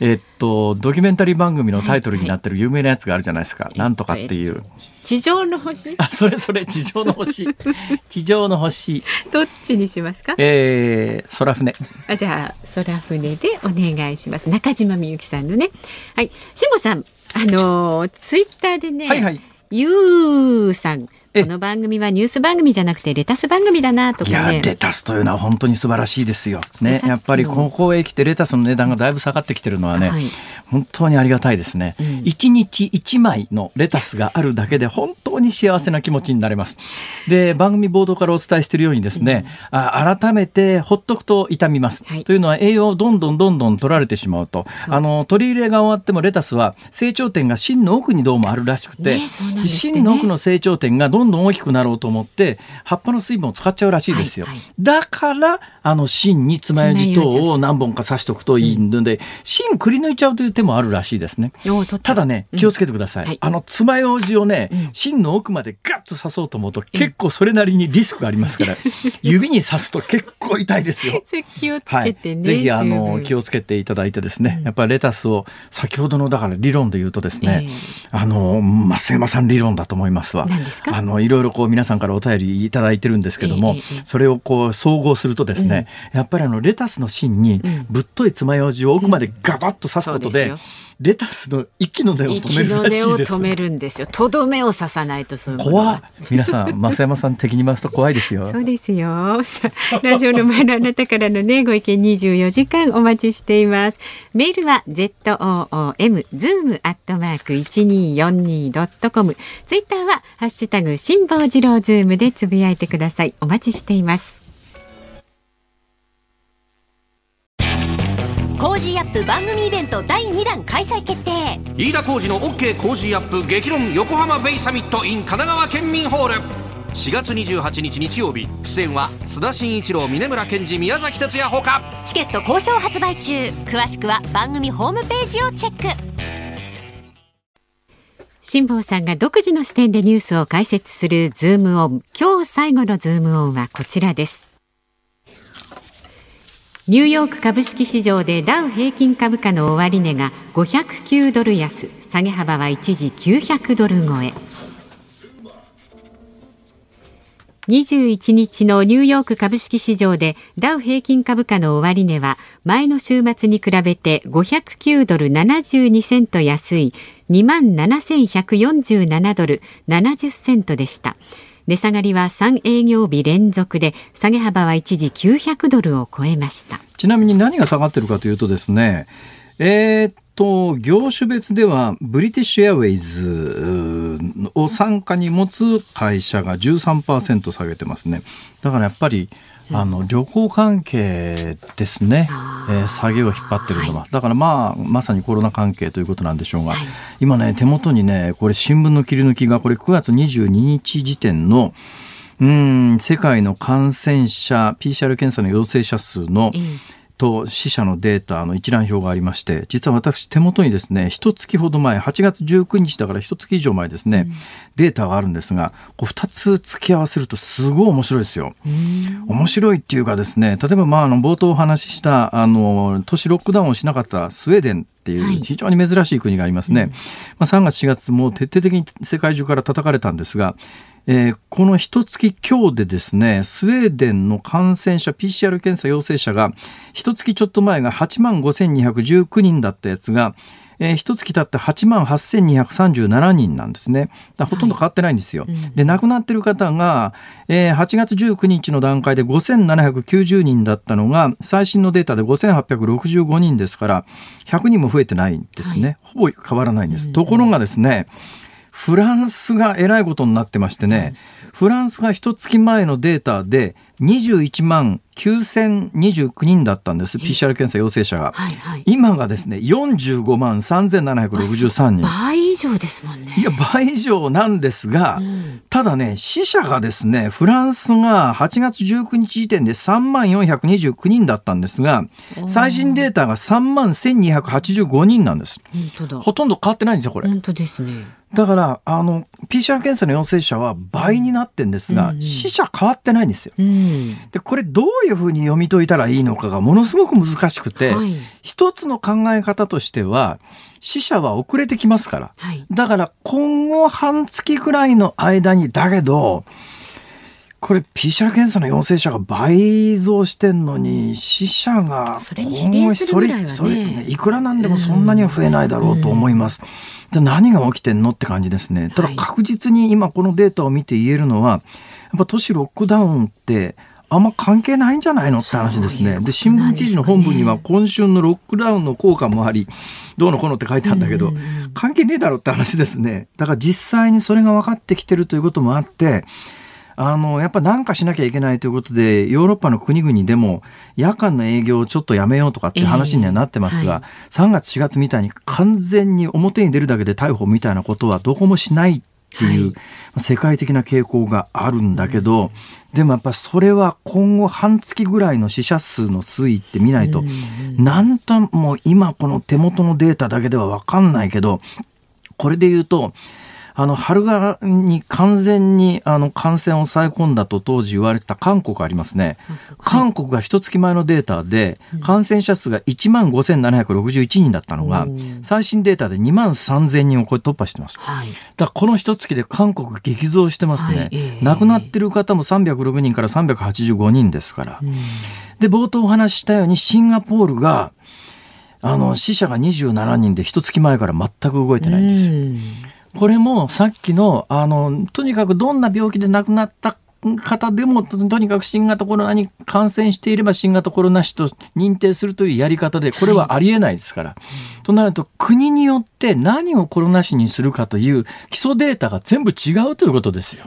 Speaker 1: えっと、ドキュメンタリー番組のタイトルになってる有名なやつがあるじゃないですか。なんとかっていう。
Speaker 2: 地上の星？
Speaker 1: あ、それそれ、地上の星。[LAUGHS] 地上の星。
Speaker 2: どっちにしますか？
Speaker 1: えー、空船。
Speaker 2: あじゃあ空船でお願いします。中島みゆきさんのね。はい、しもさん、あのツイッターでね、
Speaker 1: はいはい
Speaker 2: ゆうさん、この番組はニュース番組じゃなくてレタス番組だなとかね。
Speaker 1: いやレタスというのは本当に素晴らしいですよ。ねやっぱりここへ来てレタスの値段がだいぶ下がってきてるのはね、はい、本当にありがたいですね。一、うん、日一枚のレタスがあるだけで本当に幸せな気持ちになれます。で番組冒頭からお伝えしているようにですね、うん、あ改めてほっとくと傷みます、はい、というのは栄養をどんどんどんどん取られてしまうと。あの取り入れが終わってもレタスは成長点が芯の奥にどうもあるらしくて、ねね、芯の奥の成長点がどんどん大きくなろうと思って葉っぱの水分を使っちゃうらしいですよ。はいはい、だからあの芯に爪楊枝等を何本か刺しておくといいので、うん、芯くり抜いちゃうという手もあるらしいですね。ただね気をつけてください。うんはい、あの爪楊枝をね、芯の奥までガッと刺そうと思うと結構それなりにリスクがありますから、[LAUGHS] 指に刺すと結構痛いですよ。[LAUGHS]
Speaker 2: 気をつけてね。
Speaker 1: ぜひあの気をつけていただいてですね、やっぱりレタスを先ほどのだから理論で言うとですね、えー、あの増山さん理論だと思いますわ。あのいろいろこう皆さんからお便りいただいてるんですけども、えー、それをこう総合するとですね、うん、やっぱりあのレタスの芯にぶっとい爪楊枝を奥までガバッと刺すことで、うんレタスの息の根を止めるらしいです。
Speaker 2: 止めるんですよ。とどめを刺さないとそう
Speaker 1: 怖皆さん、増山さん的に回すと怖いですよ。
Speaker 2: そうですよ。ラジオの前のあなたからのね、ご意見24時間お待ちしています。メールは z o o m zoom アットマーク一二四二ドットコム。ツイッターはハッシュタグ辛坊治郎ズームでつぶやいてください。お待ちしています。
Speaker 3: Cozy up 番組イベント第2弾開催決定。
Speaker 4: 飯田浩司の OK コージーアップ激論横浜ベイサミット in 神奈川県民ホール。4月28日日曜日。出演は須田慎一郎峯村健司宮崎哲弥ほか。
Speaker 3: チケット好評発売中。詳しくは番組ホームページをチェック。
Speaker 2: 辛坊さんが独自の視点でニュースを解説するズームオン。今日最後のズームオンはこちらですニューヨーク株式市場でダウ平均株価の終値が509ドル安下げ幅は一時900ドル超え21日のニューヨーク株式市場でダウ平均株価の終値は前の週末に比べて509ドル72セント安い2万7147ドル70セントでした。値下がりは3営業日連続で下げ幅は一時900ドルを超えました。
Speaker 1: ちなみに何が下がってるかというとですねえー、っと業種別ではブリティッシュエアウェイズを傘下に持つ会社が13%下げてますね。だからやっぱりあの旅行関係ですね、えー、下げを引っ張ってるのは、はい、だからまあまさにコロナ関係ということなんでしょうが、はい、今ね手元にねこれ新聞の切り抜きがこれ9月22日時点のうん世界の感染者 PCR 検査の陽性者数の、と死者のデータの一覧表がありまして実は私手元にですね一月ほど前8月19日だから一月以上前ですね、うん、データがあるんですがこう2つ付き合わせるとすごい面白いですよ。面白いっていうかですね例えばまああの冒頭お話ししたあの都市ロックダウンをしなかったスウェーデンっていう非常に珍しい国がありますね。はい、まあ、3月4月も徹底的に世界中から叩かれたんですがえー、この一月今日でですねスウェーデンの感染者 PCR 検査陽性者が一月ちょっと前が8万5219人だったやつがえー、一月経って8万8237人なんですね。ほとんど変わってないんですよ。はいうん、で、亡くなってる方が、えー、8月19日の段階で5790人だったのが、最新のデータで5865人ですから、100人も増えてないんですね。はい、ほぼ変わらないんです。ところがですね、フランスがえらいことになってましてね、フランスが一月前のデータで21万9029人だったんです、PCR 検査陽性者が。はいはい、今がですね、45万3763人。
Speaker 2: 倍以上ですもんね。い
Speaker 1: や、倍以上なんですが、うん、ただね、死者がですね、フランスが8月19日時点で3万429人だったんですが、最新データが3万1285人なんです。ほとんど変わってないんですよ、これ。
Speaker 2: 本当ですね。
Speaker 1: だから、あの、PCR 検査の陽性者は倍になってんですが、うんうん、死者変わってないんですよ、うん。で、これどういうふうに読み解いたらいいのかがものすごく難しくて、はい、一つの考え方としては、死者は遅れてきますから。はい、だから今後半月くらいの間に、だけど、これ PCR 検査の陽性者が倍増してんのに、死者が
Speaker 2: それに比例するぐらいはね
Speaker 1: それそれねいくらなんでもそんなには増えないだろうと思います。じゃあ何が起きてんのって感じですね。ただ
Speaker 2: はい
Speaker 1: 確実に今このデータを見て言えるのは、やっぱ都市ロックダウンってあんま関係ないんじゃないのって話ですね。で、新聞記事の本文には今週のロックダウンの効果もあり、どうのこうのって書いてあるんだけど、関係ねえだろって話ですね。だから実際にそれが分かってきてるということもあって、あの、やっぱ何かしなきゃいけないということで、ヨーロッパの国々でも夜間の営業をちょっとやめようとかって話にはなってますが、3月4月みたいに完全に表に出るだけで逮捕みたいなことはどこもしないっていう、
Speaker 2: はい。
Speaker 1: 世界的な傾向があるんだけど、でもやっぱそれは今後半月ぐらいの死者数の推移って見ないと、なんとも今この手元のデータだけでは分かんないけど、これで言うと、あの、春がに完全にあの感染を抑え込んだと当時言われてた韓国ありますね。韓国が一月前のデータで感染者数が1万5761人だったのが、最新データで2万3000人をこれ突破してます。
Speaker 2: はい。
Speaker 1: だこの一月で韓国激増してますね。
Speaker 2: はいええ
Speaker 1: 亡くなってる方も306人から385人ですから。で、冒頭お話ししたようにシンガポールが、あの、死者が27人で一月前から全く動いてないんですよ。これもさっきの、あの、とにかくどんな病気で亡くなった方でもととにかく新型コロナに感染していれば新型コロナ死と認定するというやり方でこれはありえないですから、となると国によって何をコロナ死にするかという基礎データが全部違うということですよ。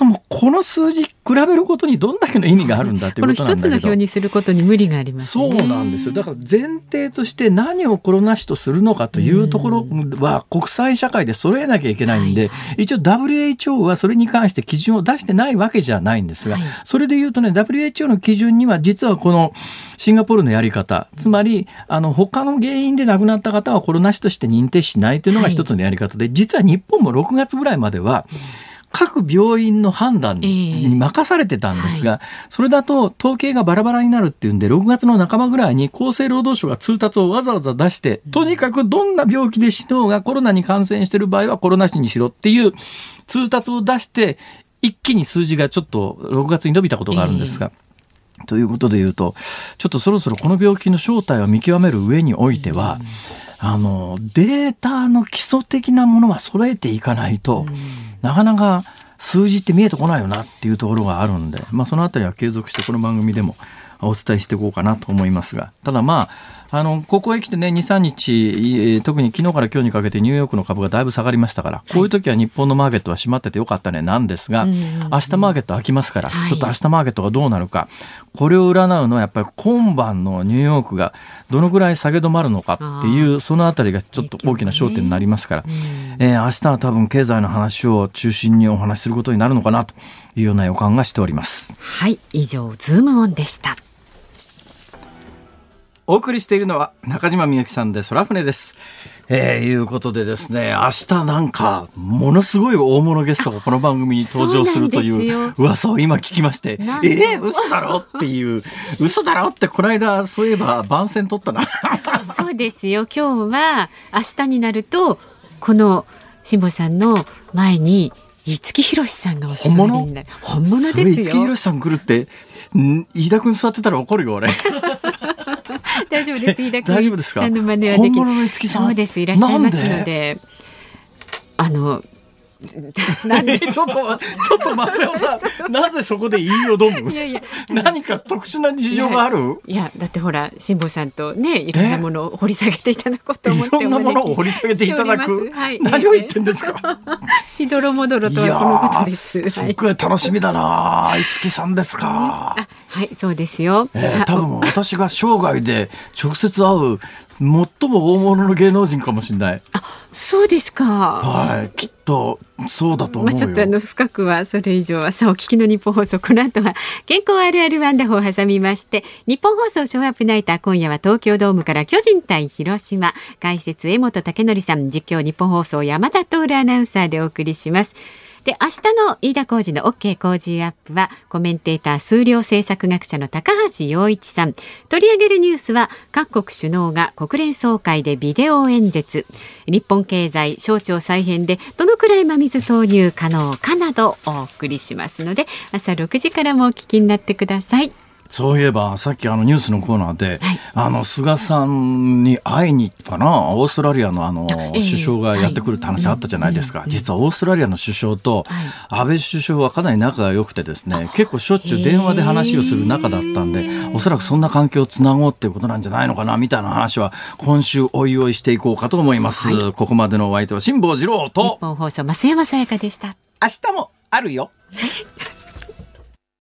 Speaker 1: うん、もうこの数字比べることにどんだけの意味があるんだということなんだけど
Speaker 2: この一つの表にすることに無理があります
Speaker 1: ね。そうなんですよ。だから前提として何をコロナ死とするのかというところは国際社会で揃えなきゃいけないんで、一応 WHO はそれに関して基準を出してないわけじゃないんですが、それで言うとね、WHO の基準には実はこのシンガポールのやり方、つまり、あの、他の原因で亡くなった方はコロナ死として認定しないというのが一つのやり方で、実は日本も6月ぐらいまでは、各病院の判断に任されてたんですが、えーはい、それだと統計がバラバラになるっていうんで、6月の半ばぐらいに厚生労働省が通達をわざわざ出して、とにかくどんな病気で死のうがコロナに感染している場合はコロナ死にしろっていう通達を出して、一気に数字がちょっと6月に伸びたことがあるんですが、えー、ということで言うと、ちょっとそろそろこの病気の正体を見極める上においては、あの、データの基礎的なものは揃えていかないと、なかなか数字って見えてこないよなっていうところがあるんで、まあ、そのあたりは継続してこの番組でもお伝えしていこうかなと思いますが、ただまあ、あの、ここへ来てね、2、3日、特に昨日から今日にかけてニューヨークの株がだいぶ下がりましたから、こういう時は日本のマーケットは閉まっててよかったねなんですが、明日マーケット開きますから、ちょっと明日マーケットがどうなるか、これを占うのはやっぱり今晩のニューヨークがどのぐらい下げ止まるのかっていう、そのあたりがちょっと大きな焦点になりますから、えー、明日は多分経済の話を中心にお話しすることになるのかなというような予感がしております。
Speaker 2: はい、以上、ズームオンでした。
Speaker 1: お送りしているのは中島みゆきさんで空船です。えー、いうことでですね、明日なんか、ものすごい大物ゲストがこの番組に登場するという噂を今聞きまして、えー、嘘だろっていう、嘘だろってこの間、そういえば番宣取ったな。
Speaker 2: そうですよ。今日は明日になると、この辛坊さんの前に、五木ひろしさんがお座りになる。本物？ですよ。
Speaker 1: 五木ひろしさん来るって、ん飯田君座ってたら怒るよ、俺。[LAUGHS]
Speaker 2: 大丈夫です。飯田君
Speaker 1: 大丈夫ですか？
Speaker 2: さんの真似はでき
Speaker 1: 本物の五木さん
Speaker 2: そうです。いらっしゃいますので？あの、[LAUGHS]
Speaker 1: なんで？ちょっと、ちょっと松山さん、[LAUGHS] なぜそこで言いよどむ？
Speaker 2: いやいや、
Speaker 1: 何か特殊な事情がある？
Speaker 2: いや、だってほら、辛坊さんとね、いろんなものを掘り下げていただこうと思って
Speaker 1: いろんなものを掘り下げていただく？
Speaker 2: はい、
Speaker 1: 何を言ってんですか？[LAUGHS]
Speaker 2: しどろもどろとはこのことです。
Speaker 1: すっごい楽しみだな五木さんですか。
Speaker 2: はい、そうですよ。
Speaker 1: えー、多分私が生涯で直接会う最も大物の芸能人かもしれない。
Speaker 2: あ、そうですか。
Speaker 1: はい、きっとそうだと
Speaker 2: まあ、ちょっとあの深くはそれ以上はさあお聞きの日本放送この後は健康あるあるワンダホーを挟みまして日本放送ショーアップナイター今夜は東京ドームから巨人対広島解説江本武則さん実況日本放送山田徹アナウンサーでお送りします。で明日の飯田浩二の OK 工事アップはコメンテーター数量政策学者の高橋洋一さん取り上げるニュースは各国首脳が国連総会でビデオ演説日本経済省庁再編でどのくらい真水投入可能かなどお送りしますので朝6時からもお聞きになってください。
Speaker 1: そういえば、さっきあのニュースのコーナーで、はい、あの、菅さんに会いにかな、オーストラリアのあの、首相がやってくるって話あったじゃないですか。実はオーストラリアの首相と、安倍首相はかなり仲が良くてですね、結構しょっちゅう電話で話をする仲だったんで、おそらくそんな関係をつなごうっていうことなんじゃないのかな、みたいな話は、今週おいおいしていこうかと思います。はい、ここまでのお相手は辛坊治郎と、
Speaker 2: 日本放送、増山さやかでした。
Speaker 1: 明日もあるよ。